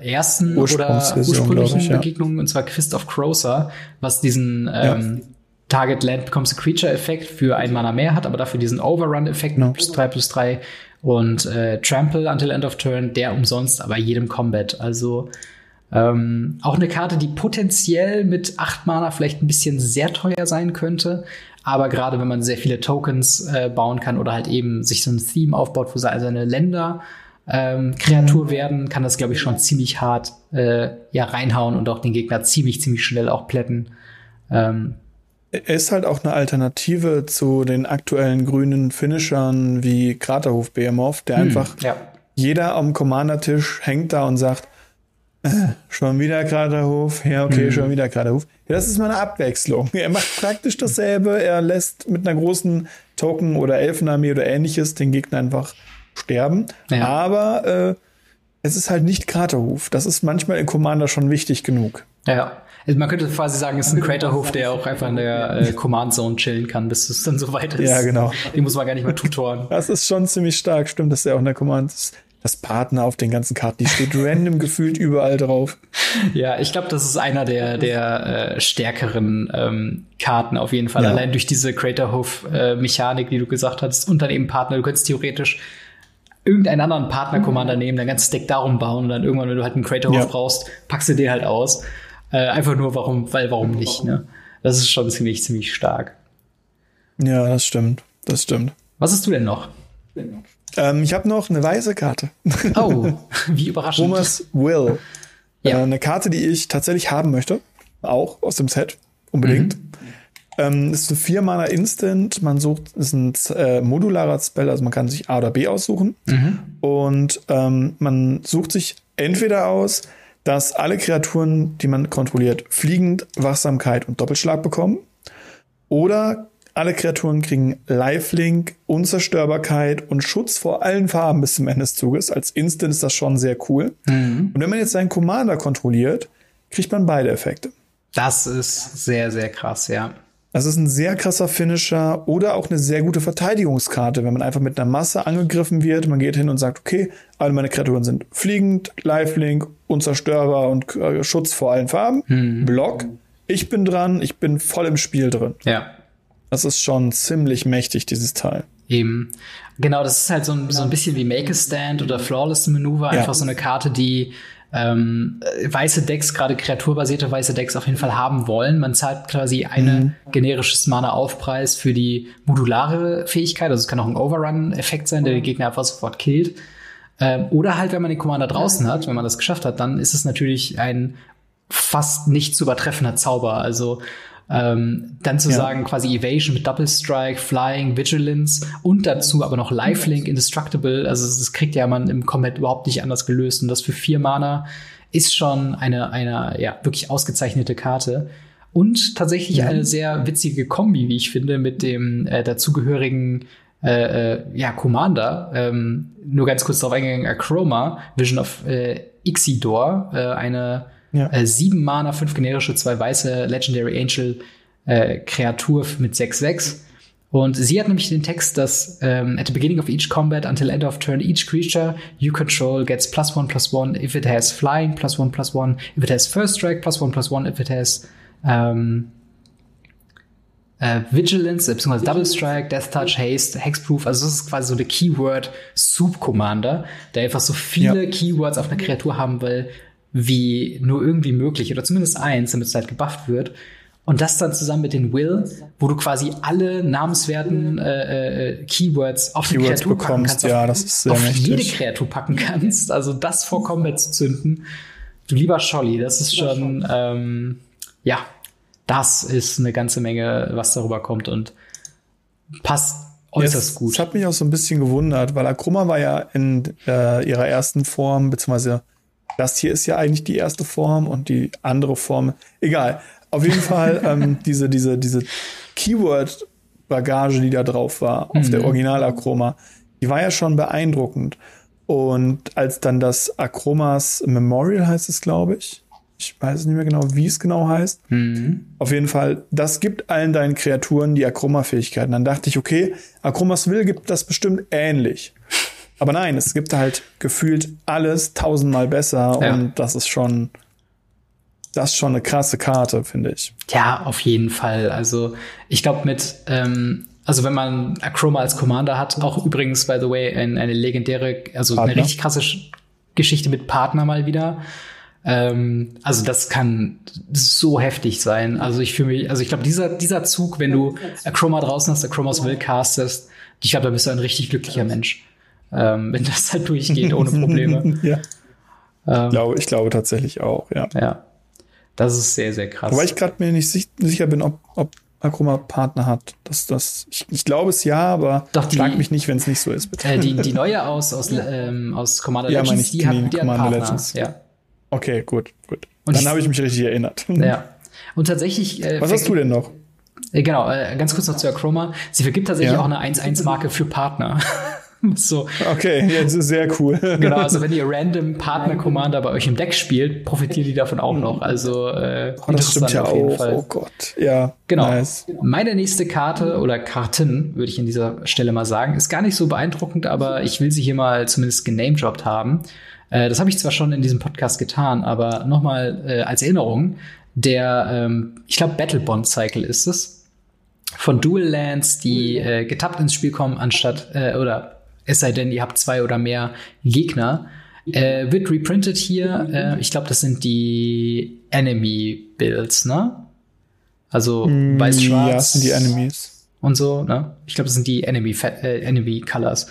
äh, ersten oder ursprünglichen ich, ja. Begegnung, und zwar Fist of Crosa, was diesen ähm, Target Land becomes a Creature Effekt für ein Mana mehr hat, aber dafür diesen Overrun Effekt Genau. plus drei plus drei und äh, Trample until end of turn, der umsonst, aber jedem Combat. Also ähm, auch eine Karte, die potenziell mit 8 Mana vielleicht ein bisschen sehr teuer sein könnte. Aber gerade wenn man sehr viele Tokens äh, bauen kann oder halt eben sich so ein Theme aufbaut, wo se- seine Länder ähm, Kreatur werden, kann das, glaube ich, schon ziemlich hart äh, ja, reinhauen und auch den Gegner ziemlich, ziemlich schnell auch plätten. Ähm, Er ist halt auch eine Alternative zu den aktuellen grünen Finishern wie Kraterhof Behemoth, der einfach ja. jeder am Commander-Tisch hängt da und sagt, äh, schon wieder Kraterhof, ja, okay, schon wieder Kraterhof. Ja, das ist mal eine Abwechslung. Er macht praktisch dasselbe, er lässt mit einer großen Token- oder Elfenarmee oder ähnliches den Gegner einfach sterben. Ja. Aber äh, es ist halt nicht Kraterhof. Das ist manchmal in Commander schon wichtig genug. Ja, also man könnte quasi sagen, es ist ein Craterhof, der auch einfach in der äh, Command Zone chillen kann, bis es dann soweit ist. Ja, genau. Den muss man gar nicht mehr tutoren. Das ist schon ziemlich stark, stimmt, dass der auch in der Command ist. Das Partner auf den ganzen Karten, die steht random gefühlt überall drauf. Ja, ich glaube, das ist einer der, der äh, stärkeren ähm, Karten auf jeden Fall. Ja. Allein durch diese Craterhof-Mechanik, die du gesagt hast, und dann eben Partner. Du könntest theoretisch irgendeinen anderen Partner-Commander nehmen, dein ganzes Deck darum bauen und dann irgendwann, wenn du halt einen Craterhof Ja. brauchst, packst du den halt aus. Äh, einfach nur, warum, weil warum nicht, ne? Das ist schon ziemlich, ziemlich stark. Ja, das stimmt. Das stimmt. Was hast du denn noch? Ähm, ich habe noch eine weiße Karte. Oh, wie überraschend. Thomas Will. Ja. Äh, eine Karte, die ich tatsächlich haben möchte. Auch aus dem Set. Unbedingt. Ähm, ist ein 4 Mana Instant. Man sucht, ist ein äh, modularer Spell, also man kann sich A oder B aussuchen. Und ähm, man sucht sich entweder aus, dass alle Kreaturen, die man kontrolliert, fliegend, Wachsamkeit und Doppelschlag bekommen. Oder alle Kreaturen kriegen Lifelink, Unzerstörbarkeit und Schutz vor allen Farben bis zum Ende des Zuges. Als Instant ist das schon sehr cool. Und wenn man jetzt seinen Commander kontrolliert, kriegt man beide Effekte. Das ist sehr, sehr krass, ja. Das ist ein sehr krasser Finisher oder auch eine sehr gute Verteidigungskarte, wenn man einfach mit einer Masse angegriffen wird. Man geht hin und sagt, okay, alle meine Kreaturen sind fliegend, Lifelink, unzerstörbar und äh, Schutz vor allen Farben. Block. Ich bin dran, ich bin voll im Spiel drin. Ja. Das ist schon ziemlich mächtig, dieses Teil. Eben. Genau, das ist halt so ein, so ein bisschen wie Make a Stand oder Flawless Maneuver. Ja. Einfach so eine Karte, die ähm, äh, weiße Decks, gerade kreaturbasierte weiße Decks auf jeden Fall haben wollen. Man zahlt quasi eine generisches Mana-Aufpreis für die modulare Fähigkeit. Also es kann auch ein Overrun-Effekt sein, der den Gegner einfach sofort killt. Ähm, oder halt, wenn man den Commander draußen hat, wenn man das geschafft hat, dann ist es natürlich ein fast nicht zu übertreffender Zauber. Also ähm, dann zu Ja. sagen, quasi Evasion mit Double Strike, Flying, Vigilance und dazu aber noch Lifelink, Indestructible. Also das kriegt ja man im Combat überhaupt nicht anders gelöst. Und das für vier Mana ist schon eine, eine ja, wirklich ausgezeichnete Karte. Und tatsächlich eine sehr witzige Kombi, wie ich finde, mit dem äh, dazugehörigen äh, äh, ja, Commander. Ähm, nur ganz kurz darauf eingegangen, Achroma, Vision of äh, Ixidor, äh, eine Ja. Äh, sieben Mana, fünf generische, zwei weiße Legendary Angel äh, Kreatur mit 6-6. Und sie hat nämlich den Text, dass ähm, at the beginning of each combat until end of turn, each creature you control gets plus one plus one if it has flying, plus one plus one if it has first strike, plus one plus one if it has ähm, äh, Vigilance, beziehungsweise Double Strike, Death Touch, Haste, Hexproof. Also das ist quasi so der Keyword Soup Commander, der einfach so viele ja. Keywords auf einer Kreatur haben will, wie nur irgendwie möglich oder zumindest eins, damit es halt gebufft wird. Und das dann zusammen mit den Will, wo du quasi alle namenswerten äh, äh, Keywords auf die Kreatur bekommst, packen kannst, ja, das ist sehr auf mächtig. jede Kreatur packen kannst. Also das vor Combat zu zünden. Du lieber Scholli, das ist schon ähm, ja, das ist eine ganze Menge, was darüber kommt und passt äußerst Jetzt, gut. Das hat mich auch so ein bisschen gewundert, weil Akroma war ja in äh, ihrer ersten Form, beziehungsweise das hier ist ja eigentlich die erste Form und die andere Form, egal. Auf jeden Fall ähm, diese, diese, diese Keyword-Bagage, die da drauf war, auf mhm. der Original-Akroma, die war ja schon beeindruckend. Und als dann das Akromas Memorial heißt es, glaube ich. Ich weiß nicht mehr genau, wie es genau heißt. Mhm. Auf jeden Fall, das gibt allen deinen Kreaturen die Akroma-Fähigkeiten. Dann dachte ich, okay, Akromas Will gibt das bestimmt ähnlich. Aber nein, es gibt halt gefühlt alles tausendmal besser ja. und das ist schon, das ist schon eine krasse Karte, finde ich. Ja, auf jeden Fall. Also ich glaube mit, ähm, also wenn man Akroma als Commander hat, auch übrigens, by the way, ein, eine legendäre, also Partner. eine richtig krasse Geschichte mit Partner mal wieder. Ähm, also das kann so heftig sein. Also ich fühle mich, also ich glaube, dieser, dieser Zug, wenn du Akroma draußen hast, Akromas Will castest, ich glaube, da bist du ein richtig glücklicher Mensch. Ähm, wenn das halt durchgeht ohne Probleme. ja. Ähm, ich, glaube, ich glaube tatsächlich auch, ja. Ja. Das ist sehr, sehr krass. Wobei ich gerade mir nicht sicher bin, ob, ob Akroma Partner hat. Das, das, ich, ich glaube es ja, aber Doch die, schlag mich nicht, wenn es nicht so ist, bitte. Äh, die, die neue aus, aus, ähm, aus Commander ja, Legends, die, die hat, die Commander hat Legends. Ja. Okay, gut, gut. Und Dann habe ich mich richtig erinnert. Ja. Und tatsächlich. Äh, Was hast du denn noch? Äh, genau, äh, ganz kurz noch zu Acroma. Sie vergibt tatsächlich ja. auch eine 1-1-Marke für Partner. so. Okay, jetzt ist sehr cool. genau, also wenn ihr random Partner Commander bei euch im Deck spielt, profitieren die davon auch noch. Also äh, oh, das stimmt ja auch. Fall. Oh Gott, ja. Genau. Nice. Meine nächste Karte oder Karten, würde ich an dieser Stelle mal sagen, ist gar nicht so beeindruckend, aber ich will sie hier mal zumindest genamedropped haben. Äh, das habe ich zwar schon in diesem Podcast getan, aber nochmal äh, als Erinnerung, der, ähm, ich glaube, Battle Bond Cycle ist es, von Dual Lands, die äh, getappt ins Spiel kommen, anstatt, äh, oder es sei denn, ihr habt zwei oder mehr Gegner, äh, wird reprintet hier. Äh, ich glaube, das sind die Enemy Builds, ne? Also mm, weiß schwarz. Ja, das sind die Enemies. Und so, ne? Ich glaube, das sind die Enemy, äh, Enemy Colors.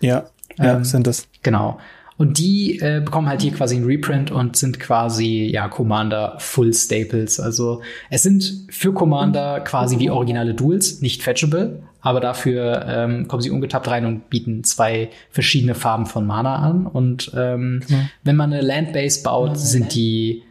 Ja, ja, ähm, sind das. Genau. Und die äh, bekommen halt hier quasi ein Reprint und sind quasi, ja, Commander Full Staples. Also es sind für Commander quasi wie originale Duels, nicht fetchable, aber dafür ähm, kommen sie ungetappt rein und bieten zwei verschiedene Farben von Mana an. Und ähm, genau. wenn man eine Landbase baut, sind die,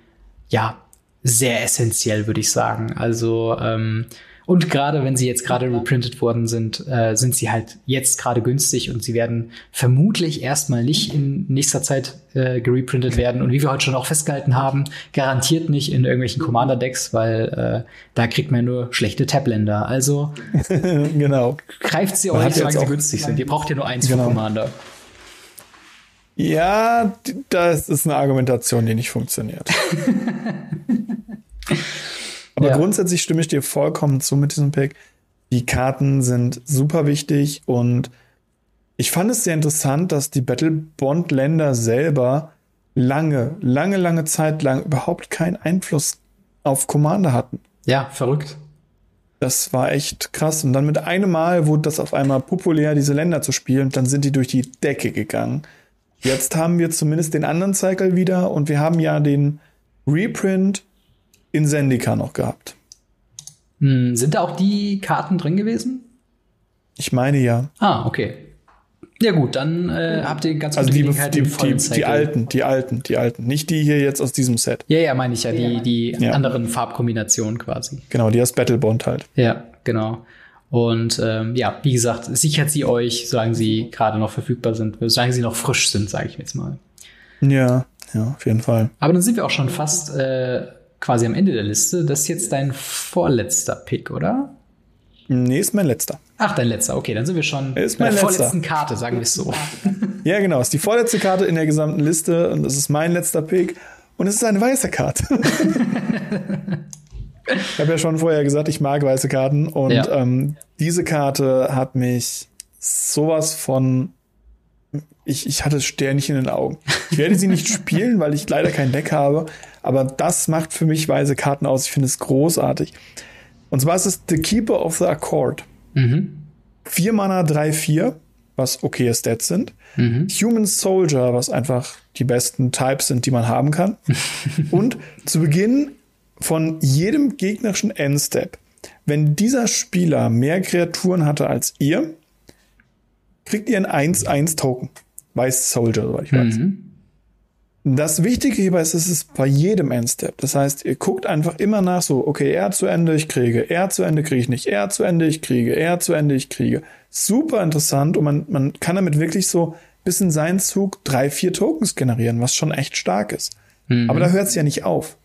ja, sehr essentiell, würde ich sagen. Also ähm, und gerade wenn sie jetzt gerade reprintet worden sind, äh, sind sie halt jetzt gerade günstig und sie werden vermutlich erstmal nicht in nächster Zeit äh, gereprintet werden. Und wie wir heute schon auch festgehalten haben, garantiert nicht in irgendwelchen Commander-Decks, weil äh, da kriegt man nur schlechte Tabländer. Also genau. greift sie auch nicht, solange sie günstig sind. Ihr braucht ja nur eins genau. für Commander. Ja, das ist eine Argumentation, die nicht funktioniert. Aber ja. grundsätzlich stimme ich dir vollkommen zu mit diesem Pick. Die Karten sind super wichtig und ich fand es sehr interessant, dass die Battle Bond Länder selber lange, lange, lange Zeit lang überhaupt keinen Einfluss auf Commander hatten. Ja, verrückt. Das war echt krass. Und dann mit einem Mal wurde das auf einmal populär, diese Länder zu spielen. Und dann sind die durch die Decke gegangen. Jetzt haben wir zumindest den anderen Cycle wieder und wir haben ja den Reprint in Sendika noch gehabt. Hm, sind da auch die Karten drin gewesen? Ich meine ja. Ah, okay. Ja gut, dann äh, habt ihr ganz also die, die, die, die, alten, die alten, die alten, nicht die hier jetzt aus diesem Set. Ja, ja, meine ich ja, die, die ja. anderen Farbkombinationen quasi. Genau, die aus Battlebond halt. Ja, genau. Und ähm, ja, wie gesagt, sichert sie euch, solange sie gerade noch verfügbar sind, solange sie noch frisch sind, sage ich jetzt mal. Ja. Ja, auf jeden Fall. Aber dann sind wir auch schon fast äh, quasi am Ende der Liste. Das ist jetzt dein vorletzter Pick, oder? Nee, ist mein letzter. Ach, dein letzter. Okay, dann sind wir schon ist bei der letzter. vorletzten Karte, sagen wir es so. Ja, genau. Ist die vorletzte Karte in der gesamten Liste und das ist mein letzter Pick. Und es ist eine weiße Karte. ich habe ja schon vorher gesagt, ich mag weiße Karten. Und Ja. ähm, diese Karte hat mich sowas von. Ich, ich hatte Sternchen in den Augen. Ich werde sie nicht spielen, weil ich leider kein Deck habe. Aber das macht für mich weiße Karten aus. Ich finde es großartig. Und zwar ist es The Keeper of the Accord. Mhm. 4 Mana, 3, 4, was okay Stats sind. Mhm. Human Soldier, was einfach die besten Types sind, die man haben kann. Und zu Beginn von jedem gegnerischen Endstep, wenn dieser Spieler mehr Kreaturen hatte als ihr, kriegt ihr ein 1-1-Token. Weiß Soldier, soweit ich weiß. Mhm. Das Wichtige hierbei ist, es ist bei jedem Endstep. Das heißt, ihr guckt einfach immer nach so, okay, er zu Ende, ich kriege, er zu Ende kriege ich nicht, er zu Ende, ich kriege, er zu Ende, ich kriege. Super interessant und man, man kann damit wirklich so bis in seinen Zug drei, vier Tokens generieren, was schon echt stark ist. Aber da hört es ja nicht auf.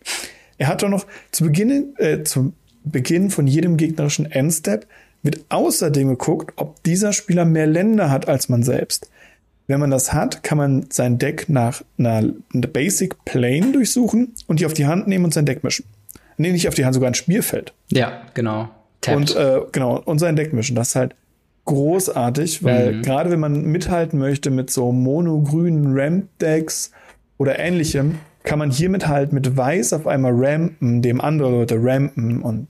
Er hat doch noch zu Beginn, äh, zu Beginn von jedem gegnerischen Endstep wird außerdem geguckt, ob dieser Spieler mehr Länder hat als man selbst. Wenn man das hat, kann man sein Deck nach einer, Basic Plane durchsuchen und die auf die Hand nehmen und sein Deck mischen. Nee, nicht auf die Hand, sogar ein Spielfeld. Ja, genau. Tapped. Und äh, genau, und sein Deck mischen. Das ist halt großartig, weil Mhm. gerade wenn man mithalten möchte mit so monogrünen Ramp-Decks oder ähnlichem, kann man hiermit halt mit Weiß auf einmal rampen, dem andere Leute rampen und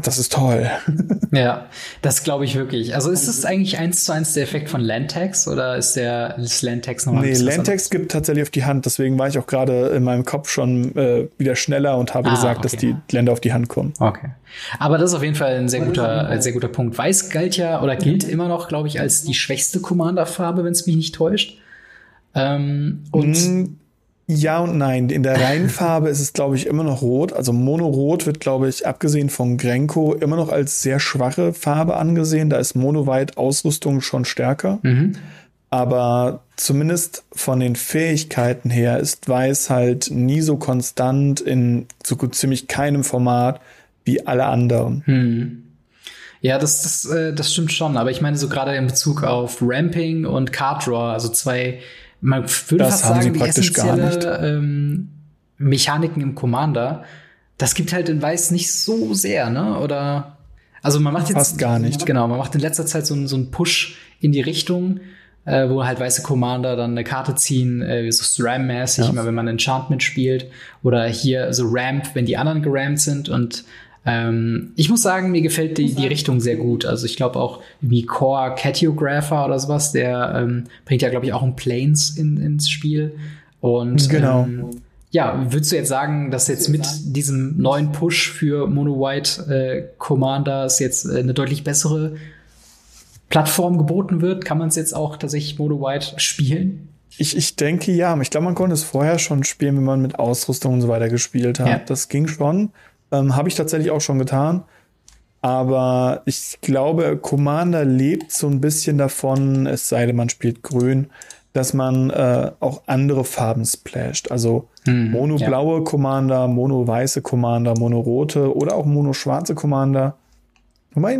das ist toll. Ja, das glaube ich wirklich. Also ist es eigentlich eins zu eins der Effekt von Landtax oder ist der ist Landtax nochmal Nee, Landtext gibt tatsächlich auf die Hand, deswegen war ich auch gerade in meinem Kopf schon äh, wieder schneller und habe Ah, gesagt, dass okay. die Länder auf die Hand kommen. Okay. Aber das ist auf jeden Fall ein sehr guter, ein sehr guter Punkt. Weiß galt ja oder gilt immer noch, glaube ich, als die schwächste Commander-Farbe, wenn es mich nicht täuscht. Ähm, und Mm, Ja und nein. In der Reihenfarbe ist es, glaube ich, immer noch rot. Also Mono-Rot wird, glaube ich, abgesehen von Grenko immer noch als sehr schwache Farbe angesehen. Da ist Mono-White-Ausrüstung schon stärker. Aber zumindest von den Fähigkeiten her ist Weiß halt nie so konstant in so gut ziemlich keinem Format wie alle anderen. ja, das, das, äh, das stimmt schon. Aber ich meine so gerade in Bezug auf Ramping und Card Draw, also zwei, man würde Das fast sagen, die praktisch gar essentielle ähm, Mechaniken im Commander. Das gibt halt in Weiß nicht so sehr, ne? Oder also man macht jetzt Fast gar nicht. Genau, man macht in letzter Zeit so, einen- so einen Push in die Richtung, äh, wo halt weiße Commander dann eine Karte ziehen, äh, so SRAM-mäßig, Ja. immer wenn man Enchantment spielt. Oder hier so Ramp, wenn die anderen gerampt sind. Und ähm, ich muss sagen, mir gefällt die, die Richtung sehr gut. Also ich glaube auch wie Core Catiographer oder sowas, der ähm, bringt ja, glaube ich, auch ein Planes in, ins Spiel. Und Genau. ähm, ja, würdest du jetzt sagen, dass jetzt mit diesem neuen Push für Mono White äh, Commanders jetzt äh, eine deutlich bessere Plattform geboten wird? Kann man es jetzt auch tatsächlich Mono White spielen? Ich, ich denke ja. Ich glaube, man konnte es vorher schon spielen, wenn man mit Ausrüstung und so weiter gespielt hat. Ja. Das ging schon. Ähm, Habe ich tatsächlich auch schon getan. Aber ich glaube, Commander lebt so ein bisschen davon, es sei denn, man spielt grün, dass man äh, auch andere Farben splasht. Also mono-blaue Commander, mono-weiße Commander, mono-rote oder auch mono-schwarze Commander. Wobei,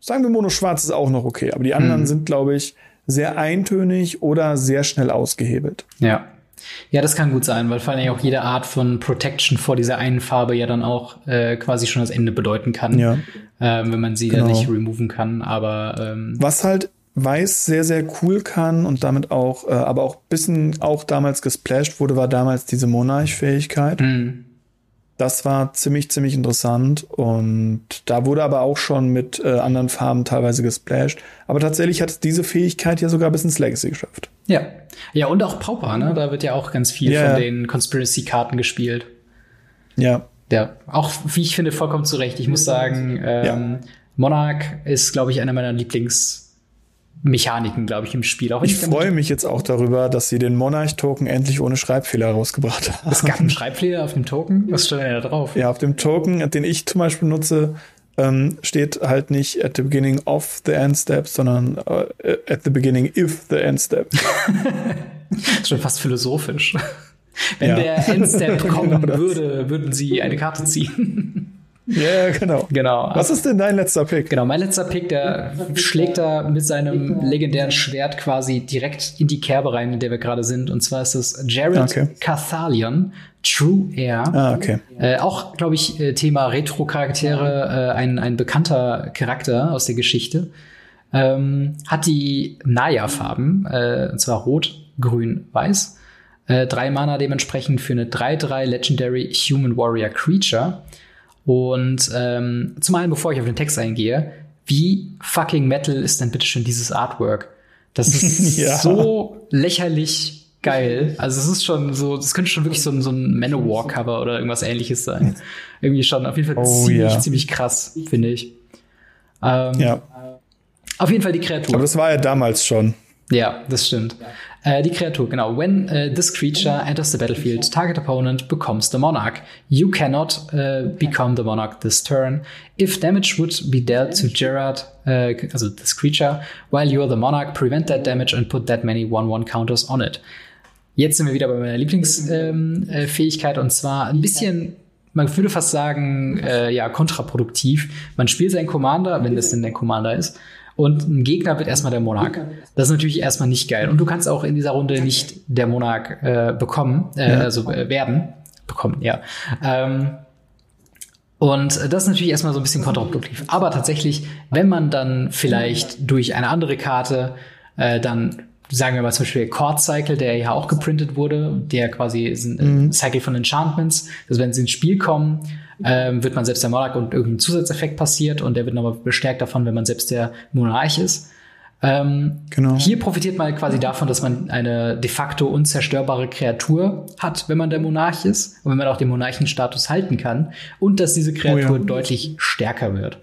sagen wir, mono-schwarz ist auch noch okay. Aber die anderen sind, glaube ich, sehr eintönig oder sehr schnell ausgehebelt. Ja. Ja, das kann gut sein, weil vor allem auch jede Art von Protection vor dieser einen Farbe ja dann auch äh, quasi schon das Ende bedeuten kann, Ja. ähm, wenn man sie dann Genau. nicht removen kann. Aber ähm, Was halt Weiß sehr, sehr cool kann und damit auch, äh, aber auch bisschen auch damals gesplasht wurde, war damals diese Monarch-Fähigkeit. mh, Das war ziemlich, ziemlich interessant und da wurde aber auch schon mit äh, anderen Farben teilweise gesplasht. Aber tatsächlich hat es diese Fähigkeit ja sogar bis ins Legacy geschafft. ja. Ja, und auch Pauper, ne? Da wird ja auch ganz viel Ja, von ja. den Conspiracy-Karten gespielt. Ja, Ja, auch wie ich finde, vollkommen zu Recht. Ich muss sagen, ähm, Monarch ist, glaube ich, einer meiner Lieblingsmechaniken, glaube ich, im Spiel. Auch ich freue mich jetzt auch darüber, dass sie den Monarch-Token endlich ohne Schreibfehler rausgebracht haben. Es gab einen Schreibfehler auf dem Token. Was steht denn da drauf? Ja, auf dem Token, den ich zum Beispiel nutze, ähm, steht halt nicht at the beginning of the end step, sondern äh, at the beginning if the end step. Das ist schon fast philosophisch. Wenn ja. der Endstep kommen genau würde, würden sie eine Karte ziehen. Ja, genau. genau. Was ist denn dein letzter Pick? Genau, mein letzter Pick, der schlägt da mit seinem legendären Schwert quasi direkt in die Kerbe rein, in der wir gerade sind. Und zwar ist es Jared okay. Cathalion, True Air. Ah, okay. Äh, auch, glaube ich, äh, Thema Retro-Charaktere, äh, ein, ein bekannter Charakter aus der Geschichte. Ähm, hat die Naya-Farben, äh, und zwar Rot, Grün, Weiß. Äh, drei Mana dementsprechend für eine 3-3 Legendary Human Warrior Creature. Und ähm, zum einen, bevor ich auf den Text eingehe, wie fucking Metal ist denn bitte schon dieses Artwork? Das ist ja. so lächerlich geil. Also es ist schon so, das könnte schon wirklich so ein, so ein Manowar-Cover oder irgendwas ähnliches sein. Irgendwie schon auf jeden Fall oh, ziemlich, ja. ziemlich krass, finde ich. Ähm, ja. Auf jeden Fall die Kreatur. Aber das war ja damals schon. Ja, das stimmt. Äh, die Kreatur, genau. When uh, this creature enters the battlefield, target opponent becomes the monarch. You cannot uh, become the monarch this turn. If damage would be dealt to Gerard, uh, also this creature, while you are the monarch, prevent that damage and put that many 1-1 counters on it. Jetzt sind wir wieder bei meiner Lieblingsfähigkeit ähm, und zwar ein bisschen man würde fast sagen, äh, ja, kontraproduktiv. Man spielt seinen Commander, wenn das denn der Commander ist, und ein Gegner wird erstmal der Monarch. Das ist natürlich erstmal nicht geil. Und du kannst auch in dieser Runde nicht der Monarch äh, bekommen, äh, ja. also äh, werden. Bekommen, ja. Ähm, und das ist natürlich erstmal so ein bisschen kontraproduktiv. Aber tatsächlich, wenn man dann vielleicht durch eine andere Karte äh, dann sagen wir mal zum Beispiel Chord Cycle, der ja auch geprintet wurde, der quasi ist ein mhm. Cycle von Enchantments, dass wenn sie ins Spiel kommen, ähm, wird man selbst der Monarch und irgendein Zusatzeffekt passiert und der wird nochmal bestärkt davon, wenn man selbst der Monarch ist. Ähm, genau. Hier profitiert man quasi davon, dass man eine de facto unzerstörbare Kreatur hat, wenn man der Monarch ist und wenn man auch den Monarchenstatus halten kann und dass diese Kreatur oh ja. deutlich stärker wird.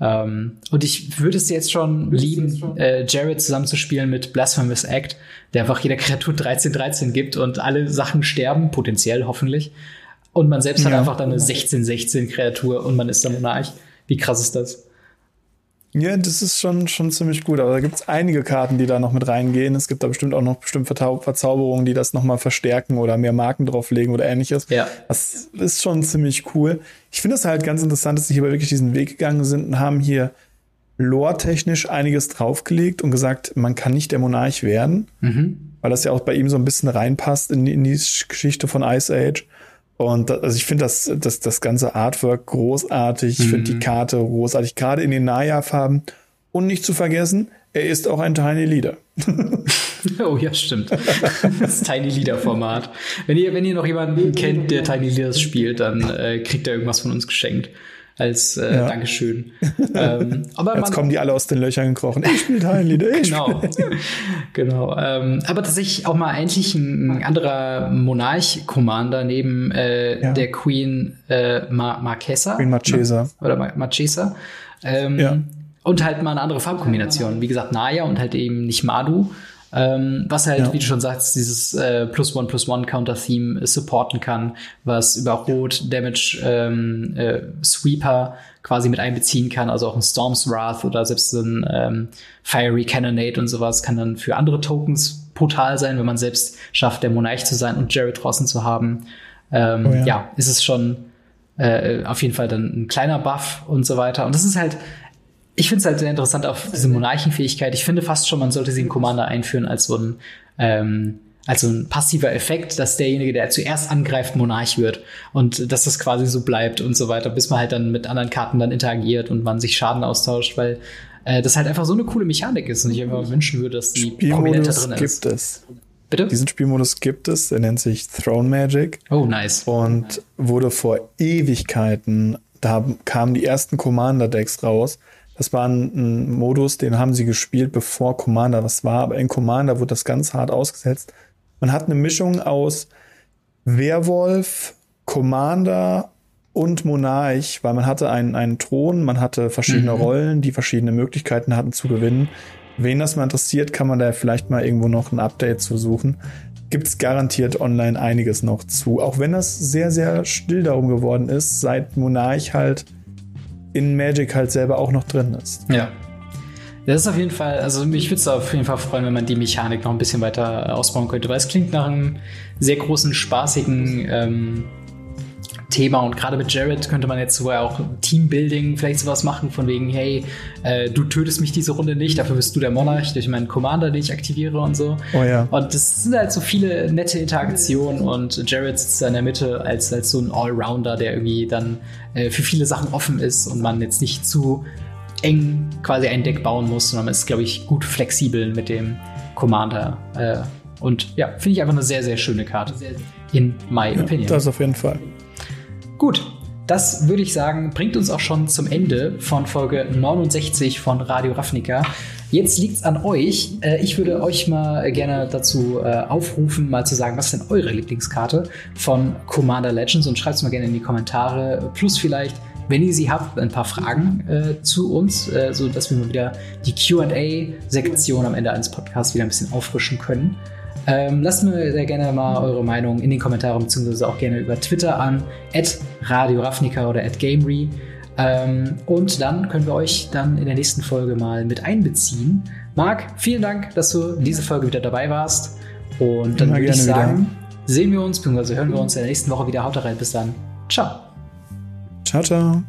Ähm, und ich würde es jetzt schon lieben, äh, Jared zusammenzuspielen mit Blasphemous Act, der einfach jeder Kreatur 13-13 gibt und alle Sachen sterben, potenziell hoffentlich. Und man selbst ja. hat einfach dann eine 16-16-Kreatur und man ist der Monarch. Wie krass ist das? Ja, das ist schon, schon ziemlich gut. Aber da gibt es einige Karten, die da noch mit reingehen. Es gibt da bestimmt auch noch bestimmte Verzauberungen, die das nochmal verstärken oder mehr Marken drauflegen oder ähnliches. Ja. Das ist schon ziemlich cool. Ich finde es halt ganz interessant, dass sie hier wirklich diesen Weg gegangen sind und haben hier lore-technisch einiges draufgelegt und gesagt, man kann nicht der Monarch werden, mhm. weil das ja auch bei ihm so ein bisschen reinpasst in, in die Geschichte von Ice Age. Und also ich finde das, das, das ganze Artwork großartig. Ich mhm. finde die Karte großartig, gerade in den Naya-Farben. Und nicht zu vergessen, er ist auch ein Tiny Leader. oh ja, stimmt. Das Tiny Leader-Format. Wenn ihr, wenn ihr noch jemanden kennt, der Tiny Leaders spielt, dann äh, kriegt er irgendwas von uns geschenkt als äh, ja. Dankeschön. ähm, aber Jetzt man, kommen die alle aus den Löchern gekrochen. Ich spiele Teillieder. genau. genau. Ähm, aber tatsächlich auch mal eigentlich ein, anderer Monarch-Commander neben äh, ja. der Queen äh, Mar Marquesa. Queen Marchesa. Oder Mar Marchesa. Ähm, ja. Und halt mal eine andere Farbkombination. Wie gesagt, Naya und halt eben nicht Madu. Ähm, was halt, ja. wie du schon sagst, dieses äh, Plus One Plus One Counter Theme supporten kann, was über Rot Damage ähm, äh, Sweeper quasi mit einbeziehen kann, also auch ein Storm's Wrath oder selbst so ein ähm, Fiery Cannonade und sowas kann dann für andere Tokens brutal sein, wenn man selbst schafft, der Monarch zu sein und Jared draußen zu haben. Ähm, oh ja. ja, ist es schon äh, auf jeden Fall dann ein kleiner Buff und so weiter. Und das ist halt ich finde es halt sehr interessant auf diese Monarchenfähigkeit. Ich finde fast schon, man sollte sie in Commander einführen als so ein, ähm, als so ein passiver Effekt, dass derjenige, der zuerst angreift, Monarch wird und dass das quasi so bleibt und so weiter, bis man halt dann mit anderen Karten dann interagiert und man sich Schaden austauscht, weil äh, das halt einfach so eine coole Mechanik ist und ich einfach wünschen würde, dass die prominenter drin ist. gibt es. Bitte? Diesen Spielmodus gibt es, der nennt sich Throne Magic. Oh, nice. Und wurde vor Ewigkeiten, da kamen die ersten Commander-Decks raus, das war ein, ein, Modus, den haben sie gespielt, bevor Commander was war. Aber in Commander wurde das ganz hart ausgesetzt. Man hat eine Mischung aus Werwolf, Commander und Monarch, weil man hatte einen, einen Thron, man hatte verschiedene mhm. Rollen, die verschiedene Möglichkeiten hatten zu gewinnen. Wen das mal interessiert, kann man da vielleicht mal irgendwo noch ein Update zu suchen. Gibt es garantiert online einiges noch zu. Auch wenn das sehr, sehr still darum geworden ist, seit Monarch halt in Magic halt selber auch noch drin ist. Ja. Das ist auf jeden Fall, also mich würde es auf jeden Fall freuen, wenn man die Mechanik noch ein bisschen weiter ausbauen könnte, weil es klingt nach einem sehr großen, spaßigen ähm, Thema und gerade mit Jared könnte man jetzt so auch Teambuilding vielleicht sowas machen, von wegen, hey, äh, du tötest mich diese Runde nicht, dafür bist du der Monarch durch meinen Commander, den ich aktiviere und so. Oh ja. Und das sind halt so viele nette Interaktionen und Jared sitzt da in der Mitte als, als so ein Allrounder, der irgendwie dann äh, für viele Sachen offen ist und man jetzt nicht zu eng quasi ein Deck bauen muss, sondern man ist, glaube ich, gut flexibel mit dem Commander. Äh, und ja, finde ich einfach eine sehr, sehr schöne Karte. In my ja, opinion. Das auf jeden Fall. Gut, das würde ich sagen, bringt uns auch schon zum Ende von Folge 69 von Radio Ravnica. Jetzt liegt es an euch. Äh, ich würde euch mal gerne dazu äh, aufrufen, mal zu sagen, was ist denn eure Lieblingskarte von Commander Legends und schreibt es mal gerne in die Kommentare. Plus vielleicht, wenn ihr sie habt, ein paar Fragen äh, zu uns, äh, so dass wir mal wieder die QA-Sektion am Ende eines Podcasts wieder ein bisschen auffrischen können. Ähm, lasst mir sehr gerne mal eure Meinung in den Kommentaren, beziehungsweise auch gerne über Twitter an, at Radio Ravnica oder at Gamery. Ähm, und dann können wir euch dann in der nächsten Folge mal mit einbeziehen. Marc, vielen Dank, dass du in dieser Folge wieder dabei warst. Und dann Immer würde ich sagen, wieder. sehen wir uns, beziehungsweise hören wir uns in der nächsten Woche wieder. Haut rein, bis dann. Ciao. Ciao, ciao.